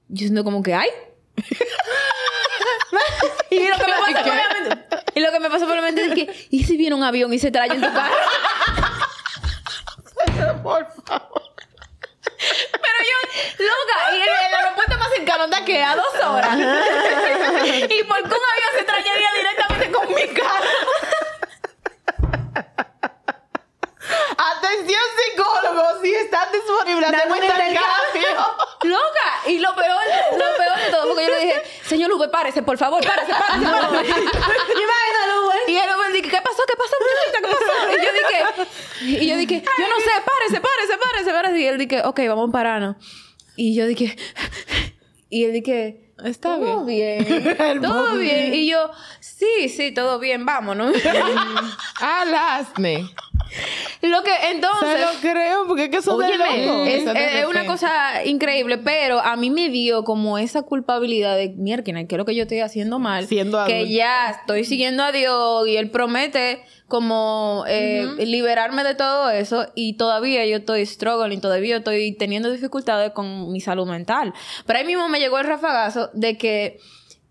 yo siento como que ay [laughs] y lo que me pasa por la mente y lo que me pasó por la mente es que [laughs] y si viene un avión y se trae en tu carro [laughs] Por favor. pero yo loca y el, el aeropuerto más cercano está que a dos horas. Y por qué un avión se traería directamente con mi carro Atención psicólogos, si están disponibles, Dame un intercambio. [laughs] Loca, y lo peor, lo peor de todo, porque yo le dije, señor Uber, párese, por favor, párese, párese. párese. [laughs] [laughs] Y él me dice, ¿qué pasó? ¿Qué pasó, muchachita? ¿Qué pasó? Y yo dije, y yo dije, yo no sé, párese, párese, párese, párese. Y él dije, ok, vamos a pararnos. Y yo dije, y él dije, Está todo bien, todo bien. Y yo, sí, sí, todo bien, vámonos. Alasme. [laughs] Lo que entonces... Se lo creo, porque es que eso de Óyeme, loco. es, es una cosa increíble, pero a mí me dio como esa culpabilidad de mierda, ¿qué es lo que yo estoy haciendo mal? Siendo que adulto. ya estoy siguiendo a Dios y Él promete como eh, liberarme de todo eso y todavía yo estoy struggling, todavía estoy teniendo dificultades con mi salud mental. Pero ahí mismo me llegó el rafagazo de que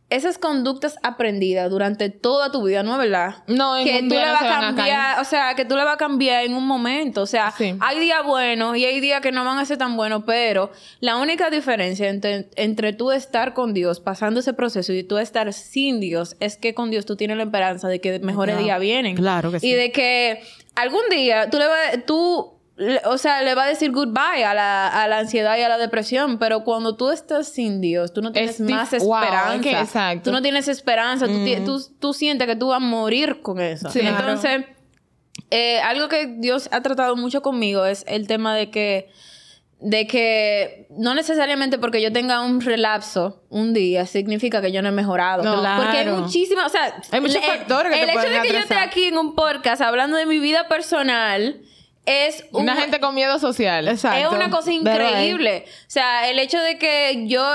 esas conductas aprendidas durante toda tu vida, ¿no es verdad? No, en que tú le vas a cambiar, o sea, que tú le vas a cambiar en un momento. O sea, Sí. hay días buenos y hay días que no van a ser tan buenos, pero la única diferencia entre, entre tú estar con Dios, pasando ese proceso, y tú estar sin Dios, es que con Dios tú tienes la esperanza de que mejores Claro. días vienen. Claro que sí. Y de que algún día tú le vas, tú, o sea, le vas a decir goodbye a la, a la ansiedad y a la depresión, pero cuando tú estás sin Dios, tú no tienes Es más esperanza. exacto. Tú no tienes esperanza, tú, tú, tú sientes que tú vas a morir con eso. Sí. Claro. Entonces, eh, algo que Dios ha tratado mucho conmigo es el tema de que de que no necesariamente porque yo tenga un relapso un día significa que yo no he mejorado. No, Porque hay claro. muchísimas, o sea, Hay muchos el- factores que el te hecho de que yo esté aquí en un podcast hablando de mi vida personal es un- Una gente con miedo social. Exacto. es una cosa increíble. O sea, el hecho de que yo,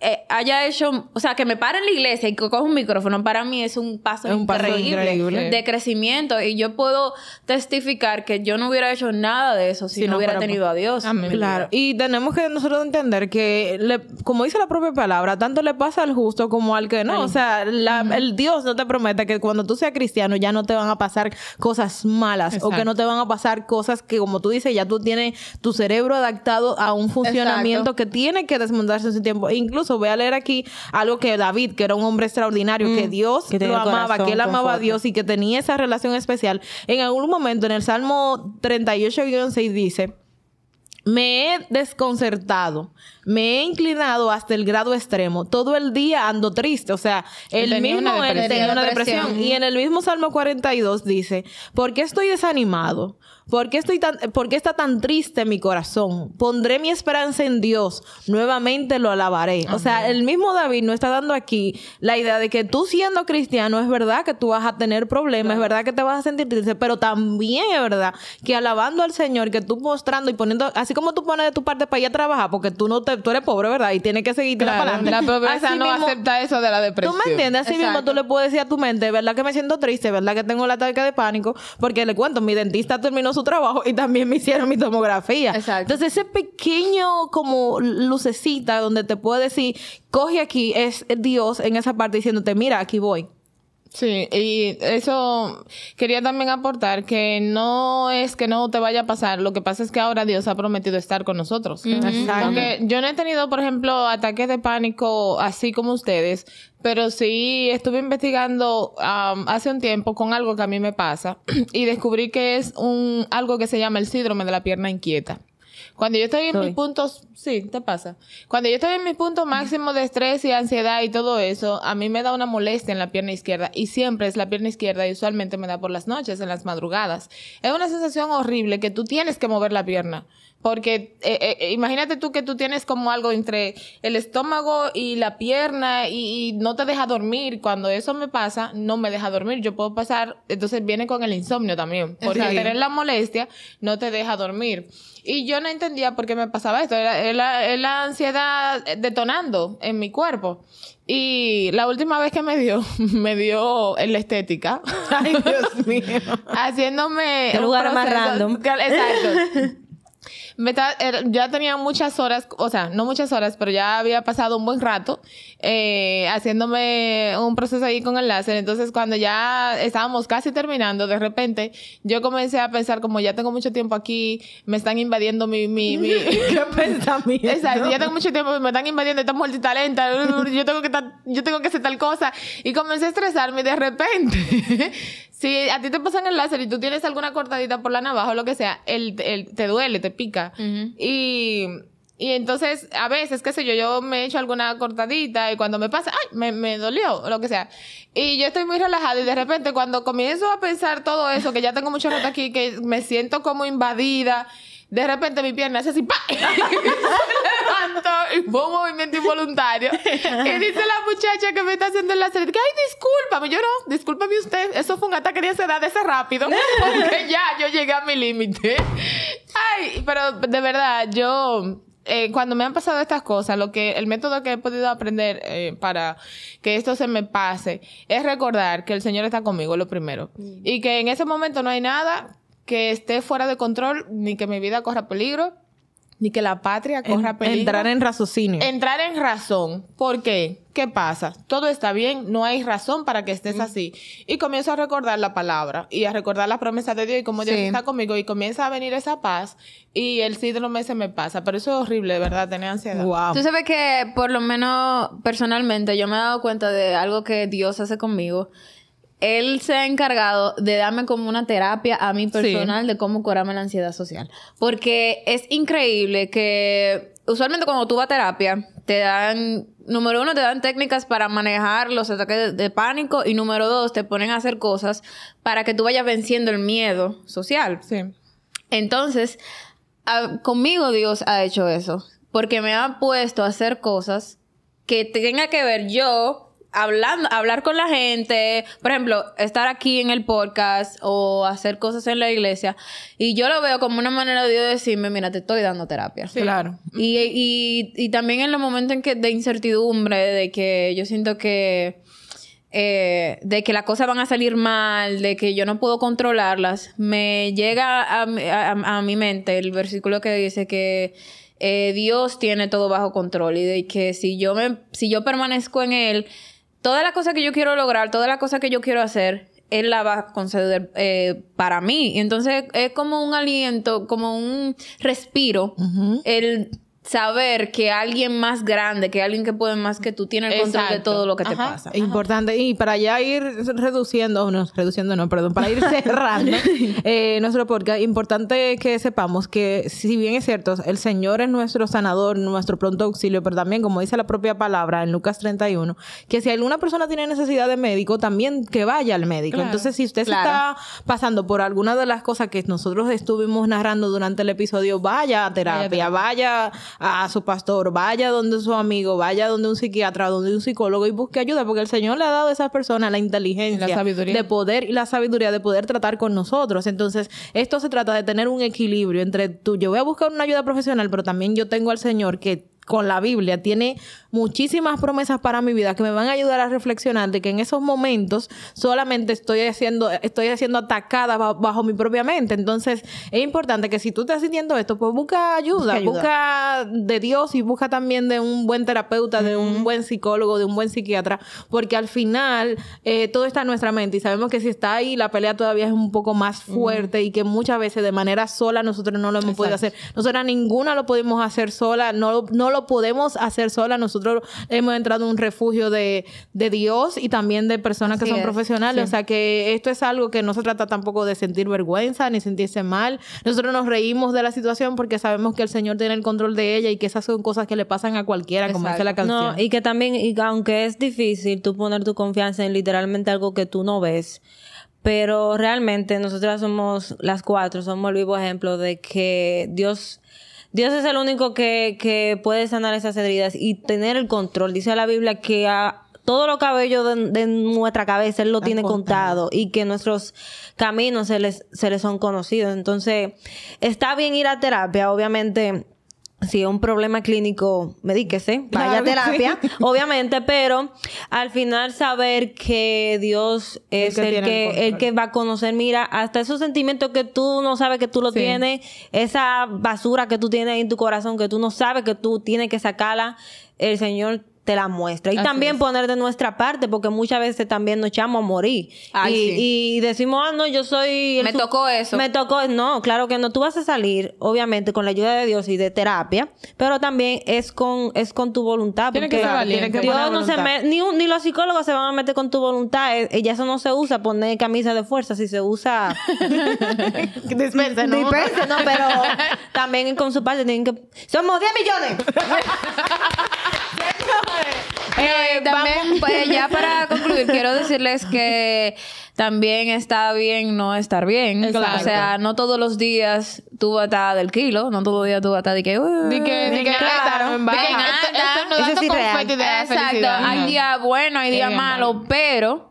eh, haya hecho, o sea, que me pare en la iglesia y que coja un micrófono, para mí es un paso, Es un paso increíble, increíble. de crecimiento. Y yo puedo testificar que yo no hubiera hecho nada de eso si, Si no, no hubiera tenido a Dios. mi Claro, y tenemos que nosotros entender que, le- como dice la propia palabra, tanto le pasa al justo como al que no. O sea, la- el Dios no te promete que cuando tú seas cristiano ya no te van a pasar cosas malas o que no te van a pasar cosas que, como tú dices, ya tú tienes tu cerebro adaptado a un funcionamiento Exacto. que tiene que desmontarse en su tiempo. E voy a leer aquí algo que David, que era un hombre extraordinario, que Dios que lo amaba, corazón que él amaba a. Dios y que tenía esa relación especial. En algún momento, en el Salmo 38-6 dice, me he desconcertado, me he inclinado hasta el grado extremo. Todo el día ando triste. O sea, el tenía mismo una él tenía una Depresión. depresión. Y en el mismo Salmo 42 dice, ¿por qué estoy desanimado? ¿Por qué, estoy tan, ¿Por qué está tan triste mi corazón? Pondré mi esperanza en Dios. Nuevamente lo alabaré. O sea, el mismo David nos está dando aquí la idea de que tú siendo cristiano es verdad que tú vas a tener problemas, es verdad que te vas a sentir triste, pero también es verdad que alabando al Señor, que tú mostrando y poniendo, así como tú pones de tu parte para ir a trabajar, porque tú no te, tú eres pobre, ¿verdad? Y tienes que seguir para Claro, adelante. la pobreza Así no mismo- acepta eso de la depresión. ¿Tú me entiendes? Así mismo tú le puedes decir a tu mente, ¿verdad que me siento triste? ¿Verdad que tengo el ataque de pánico? Porque le cuento, mi dentista terminó su trabajo y también me hicieron mi tomografía. Exacto. Entonces, ese pequeño como lucecita donde te puede decir, coge aquí, es Dios en esa parte diciéndote, mira, aquí voy. Sí, y eso quería también aportar que no es que no te vaya a pasar, lo que pasa es que ahora Dios ha prometido estar con nosotros. Porque yo no he tenido, por ejemplo, ataques de pánico así como ustedes, pero sí estuve investigando am, hace un tiempo con algo que a mí me pasa [clears throat] y descubrí que es un algo que se llama el síndrome de la pierna inquieta. Cuando yo estoy en mis puntos, sí, te pasa. Cuando yo estoy en mis puntos máximos de estrés y ansiedad y todo eso, a mí me da una molestia en la pierna izquierda y siempre es la pierna izquierda y usualmente me da por las noches, en las madrugadas. Es una sensación horrible que tú tienes que mover la pierna. Porque eh, eh, imagínate tú que tú tienes como algo entre el estómago y la pierna y, y no te deja dormir. Cuando eso me pasa, no me deja dormir. Yo puedo pasar, entonces viene con el insomnio también. Porque Exacto. tener la molestia no te deja dormir. Y yo no entendía por qué me pasaba esto. Era, era- era la ansiedad detonando en mi cuerpo. Y la última vez que me dio, [laughs] me dio en la estética. Ay, Dios mío. [laughs] haciéndome. Un lugar más random. Exacto. Me ta- era- ya tenía muchas horas, o sea, no muchas horas, pero ya había pasado un buen rato eh, haciéndome un proceso ahí con el láser. Entonces, cuando ya estábamos casi terminando, de repente, yo comencé a pensar, como ya tengo mucho tiempo aquí, me están invadiendo mi... mi, mi [laughs] Qué pensamiento. Exacto, ya tengo mucho tiempo, me están invadiendo esta multitalenta, [laughs] yo tengo que yo tengo que hacer tal cosa y comencé a estresarme y de repente si a ti te pasan el láser y tú tienes alguna cortadita por la navaja o lo que sea, el, el- te duele, te pica y y entonces, a veces, qué sé yo, yo me he hecho alguna cortadita y cuando me pasa, ay, me, me dolió, o lo que sea. Y yo estoy muy relajada y de repente cuando comienzo a pensar todo eso, que ya tengo mucho rato aquí, que me siento como invadida, de repente mi pierna hace así, ¡pa! [laughs] Y fue un movimiento involuntario. Y dice la muchacha que me está haciendo el láser, que, ay, discúlpame. Yo no, discúlpame usted. Eso fue un ataque de ansiedad de ese rápido. [laughs] Porque ya yo llegué a mi límite. Ay, pero de verdad, yo... eh, cuando me han pasado estas cosas, lo que el método que he podido aprender eh, para que esto se me pase es recordar que el Señor está conmigo, lo primero. Y que en ese momento no hay nada que esté fuera de control, ni que mi vida corra peligro, ni que la patria corra En- peligro. entrar en raciocinio. Entrar en razón. ¿Por qué? ¿Qué pasa? Todo está bien, no hay razón para que estés así. Y comienzo a recordar la palabra y a recordar las promesas de Dios y cómo Dios Sí. está conmigo y comienza a venir esa paz y el síndrome se me pasa. Pero eso es horrible, de verdad, tener ansiedad. Wow. Tú sabes que, por lo menos personalmente, yo me he dado cuenta de algo que Dios hace conmigo. Él se ha encargado de darme como una terapia a mí personal de cómo curarme la ansiedad social. Porque es increíble que usualmente cuando tú vas a terapia, te dan, número uno, te dan técnicas para manejar los ataques de, de pánico y número dos, te ponen a hacer cosas para que tú vayas venciendo el miedo social. Sí. Entonces, a- conmigo Dios ha hecho eso. Porque me ha puesto a hacer cosas que tenga que ver yo hablando, hablar con la gente, por ejemplo, estar aquí en el podcast o hacer cosas en la iglesia, y yo lo veo como una manera de Dios decirme, mira, te estoy dando terapia. Claro. Y, y, y también en los momentos en que de incertidumbre, de que yo siento que eh, de que las cosas van a salir mal, de que yo no puedo controlarlas, me llega a, mi- a- a mi mente el versículo que dice que eh, Dios tiene todo bajo control y de que si yo me, si yo permanezco en Él, toda la cosa que yo quiero lograr, toda la cosa que yo quiero hacer, Él la va a conceder eh, para mí. Y entonces es como un aliento, como un respiro, el saber que alguien más grande, que alguien que puede más que tú, tiene el control de todo lo que te Ajá. pasa. Importante. Y para ya ir reduciendo, no, reduciendo no, perdón, para ir [laughs] cerrando [laughs] eh, nuestro podcast, importante que sepamos que si bien es cierto, el Señor es nuestro sanador, nuestro pronto auxilio, pero también, como dice la propia palabra en Lucas 31, que si alguna persona tiene necesidad de médico, también que vaya al médico. Claro. Entonces, si usted se Claro. está pasando por alguna de las cosas que nosotros estuvimos narrando durante el episodio, vaya a terapia, vaya a su pastor, vaya donde su amigo, vaya donde un psiquiatra, donde un psicólogo y busque ayuda, porque el Señor le ha dado a esas personas la inteligencia, la sabiduría. de poder y la sabiduría de poder tratar con nosotros. Entonces, esto se trata de tener un equilibrio entre tú, yo voy a buscar una ayuda profesional, pero también yo tengo al Señor que con la Biblia tiene muchísimas promesas para mi vida que me van a ayudar a reflexionar de que en esos momentos solamente estoy haciendo estoy haciendo atacada ba- bajo mi propia mente. Entonces, es importante que si tú estás sintiendo esto, pues busca ayuda, busca, de Dios y busca también de un buen terapeuta, de un buen psicólogo, de un buen psiquiatra, porque al final eh, todo está en nuestra mente y sabemos que si está ahí la pelea todavía es un poco más fuerte y que muchas veces de manera sola nosotros no lo hemos podido hacer. Nosotras ninguna lo podemos hacer sola, no, lo- no lo podemos hacer sola. Nosotros hemos entrado en un refugio de, de Dios y también de personas que Así son es, profesionales. O sea que esto es algo que no se trata tampoco de sentir vergüenza ni sentirse mal. Nosotros nos reímos de la situación porque sabemos que el Señor tiene el control de ella y que esas son cosas que le pasan a cualquiera, como dice la canción. No, y que también, y que aunque es difícil tú poner tu confianza en literalmente algo que tú no ves, pero realmente nosotras somos las cuatro, somos el vivo ejemplo de que Dios, Dios es el único que, que puede sanar esas heridas y tener el control. Dice la Biblia que a todo lo cabello de, de nuestra cabeza Él lo tiene contado y que nuestros caminos se les, se les son conocidos. Entonces, está bien ir a terapia, obviamente si es un problema clínico, medíquese, vaya a terapia, [laughs] obviamente, pero al final saber que Dios es que el que, el que va a conocer, mira, hasta esos sentimientos que tú no sabes que tú lo Sí. tienes, esa basura que tú tienes ahí en tu corazón, que tú no sabes que tú tienes que sacarla, el Señor te la muestra. Y Así también es. poner de nuestra parte, porque muchas veces también nos echamos a morir. Ay, y, sí. y decimos, ah, no, yo soy... Me tocó eso. Me tocó, no, claro que no. Tú vas a salir, obviamente, con la ayuda de Dios y de terapia, pero también es con, es con tu voluntad. Tiene que ser. Tiene que Dios no se me- ni, ni los psicólogos se van a meter con tu voluntad. Ya eso no se usa, poner camisa de fuerza, si se usa. [laughs] Dispense, ¿no? Dispense, no, pero también con su parte tienen que. ¡Somos 10 millones! [laughs] Eh, también, pues, ya para concluir, quiero decirles que también está bien no estar bien. Exacto. O sea, no todos los días tú vas a estar del kilo, no todos los días tú vas a estar de que... "Uh". Di que, di que Claro. nada, en De que baja. nada. Esto, esto no sí confeti de la Exacto. felicidad. Hay días buenos, hay días malos. pero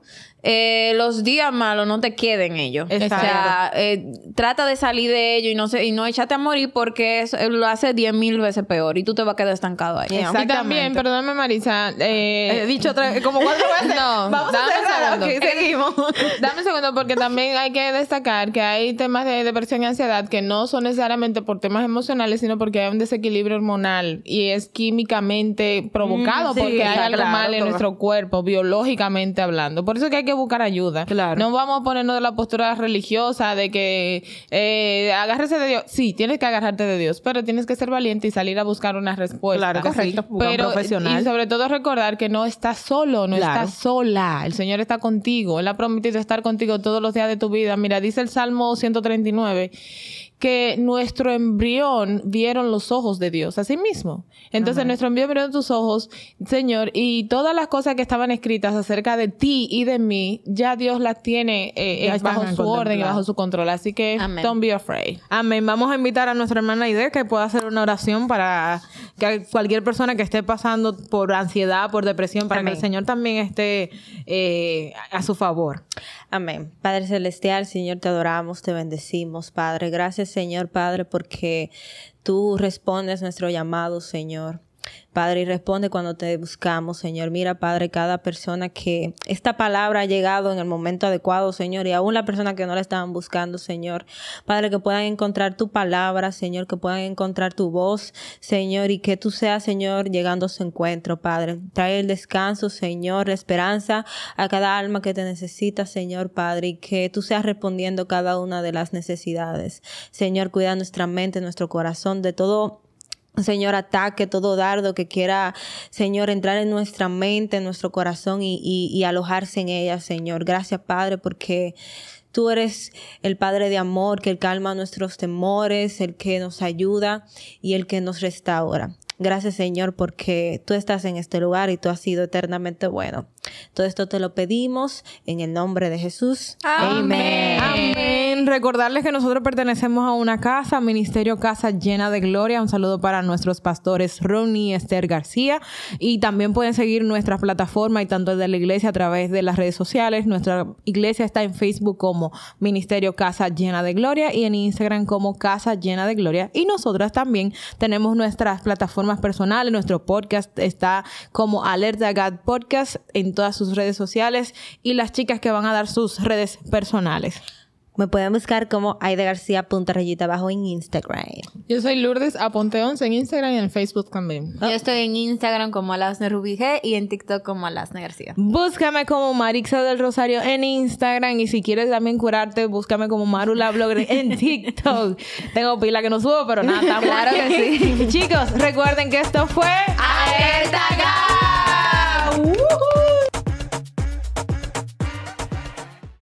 eh, los días malos no te queden ellos. Exacto. O sea, eh, trata de salir de ello y no se, y no echarte a morir porque eso, eh, lo hace diez mil veces peor y tú te vas a quedar estancado ahí. Yeah. Y Exactamente. también, perdóname Marisa, eh, He dicho otra como cuatro veces. [laughs] No, Vamos a dame un cerrar. segundo. Ok, [laughs] seguimos. Dame un segundo, porque también hay que destacar que hay temas de depresión y ansiedad que no son necesariamente por temas emocionales, sino porque hay un desequilibrio hormonal y es químicamente provocado Mm, sí, porque hay algo claro, mal en todo. nuestro cuerpo, biológicamente hablando. Por eso es que hay que buscar ayuda. Claro. No vamos a ponernos de la postura religiosa de que eh, agárrese de Dios. Sí, tienes que agarrarte de Dios, pero tienes que ser valiente y salir a buscar una respuesta. Claro sí. Correcto. Pero, profesional. Y sobre todo recordar que no estás solo, no Claro. estás sola. El Señor está contigo. Él ha prometido estar contigo todos los días de tu vida. Mira, dice el Salmo 139 que nuestro embrión vieron los ojos de Dios, así mismo. Entonces, nuestro embrión vieron tus ojos, Señor, y todas las cosas que estaban escritas acerca de ti y de mí, ya Dios las tiene eh, eh, bajo su orden y bajo su control. Así que, Amén. don't be afraid. Amén. Vamos a invitar a nuestra hermana Aide que pueda hacer una oración para que cualquier persona que esté pasando por ansiedad, por depresión, para que el Señor también esté eh, a su favor. Amén. Padre Celestial, Señor, te adoramos, te bendecimos, Padre. Gracias, Señor, Padre, porque tú respondes nuestro llamado, Señor. Padre, y responde cuando te buscamos, Señor. Mira, Padre, cada persona que esta palabra ha llegado en el momento adecuado, Señor, y aún la persona que no la estaban buscando, Señor. Padre, que puedan encontrar tu palabra, Señor, que puedan encontrar tu voz, Señor, y que tú seas, Señor, llegando a su encuentro, Padre. Trae el descanso, Señor, la esperanza a cada alma que te necesita, Señor, Padre, y que tú seas respondiendo cada una de las necesidades. Señor, cuida nuestra mente, nuestro corazón de todo Señor, ataque todo dardo que quiera, Señor, entrar en nuestra mente, en nuestro corazón y, y- y alojarse en ella, Señor. Gracias, Padre, porque tú eres el Padre de amor, que calma nuestros temores, el que nos ayuda y el que nos restaura. Gracias, Señor, porque tú estás en este lugar y tú has sido eternamente bueno. Todo esto te lo pedimos en el nombre de Jesús. Amén. Amén. Recordarles que nosotros pertenecemos a una casa, Ministerio Casa Llena de Gloria. Un saludo para nuestros pastores Ronnie y Esther García. Y también pueden seguir nuestra plataforma y tanto de la iglesia a través de las redes sociales. Nuestra iglesia está en Facebook como Ministerio Casa Llena de Gloria y en Instagram como Casa Llena de Gloria. Y nosotras también tenemos nuestras plataformas personales. Nuestro podcast está como Alerta God Podcast en todas sus redes sociales y las chicas que van a dar sus redes personales. Me pueden buscar como Aida García punta abajo en Instagram. Yo soy Lourdes Aponte11 en Instagram y en Facebook también. Yo oh. estoy en Instagram como Alasne Rubige y en TikTok como Alasne García. Búscame como Marixa del Rosario en Instagram y si quieres también curarte, búscame como Marula Blogger en [laughs] TikTok. Tengo pila que no subo, pero nada. claro que sí. [laughs] Chicos, recuerden que esto fue Alerta Gap. Uh.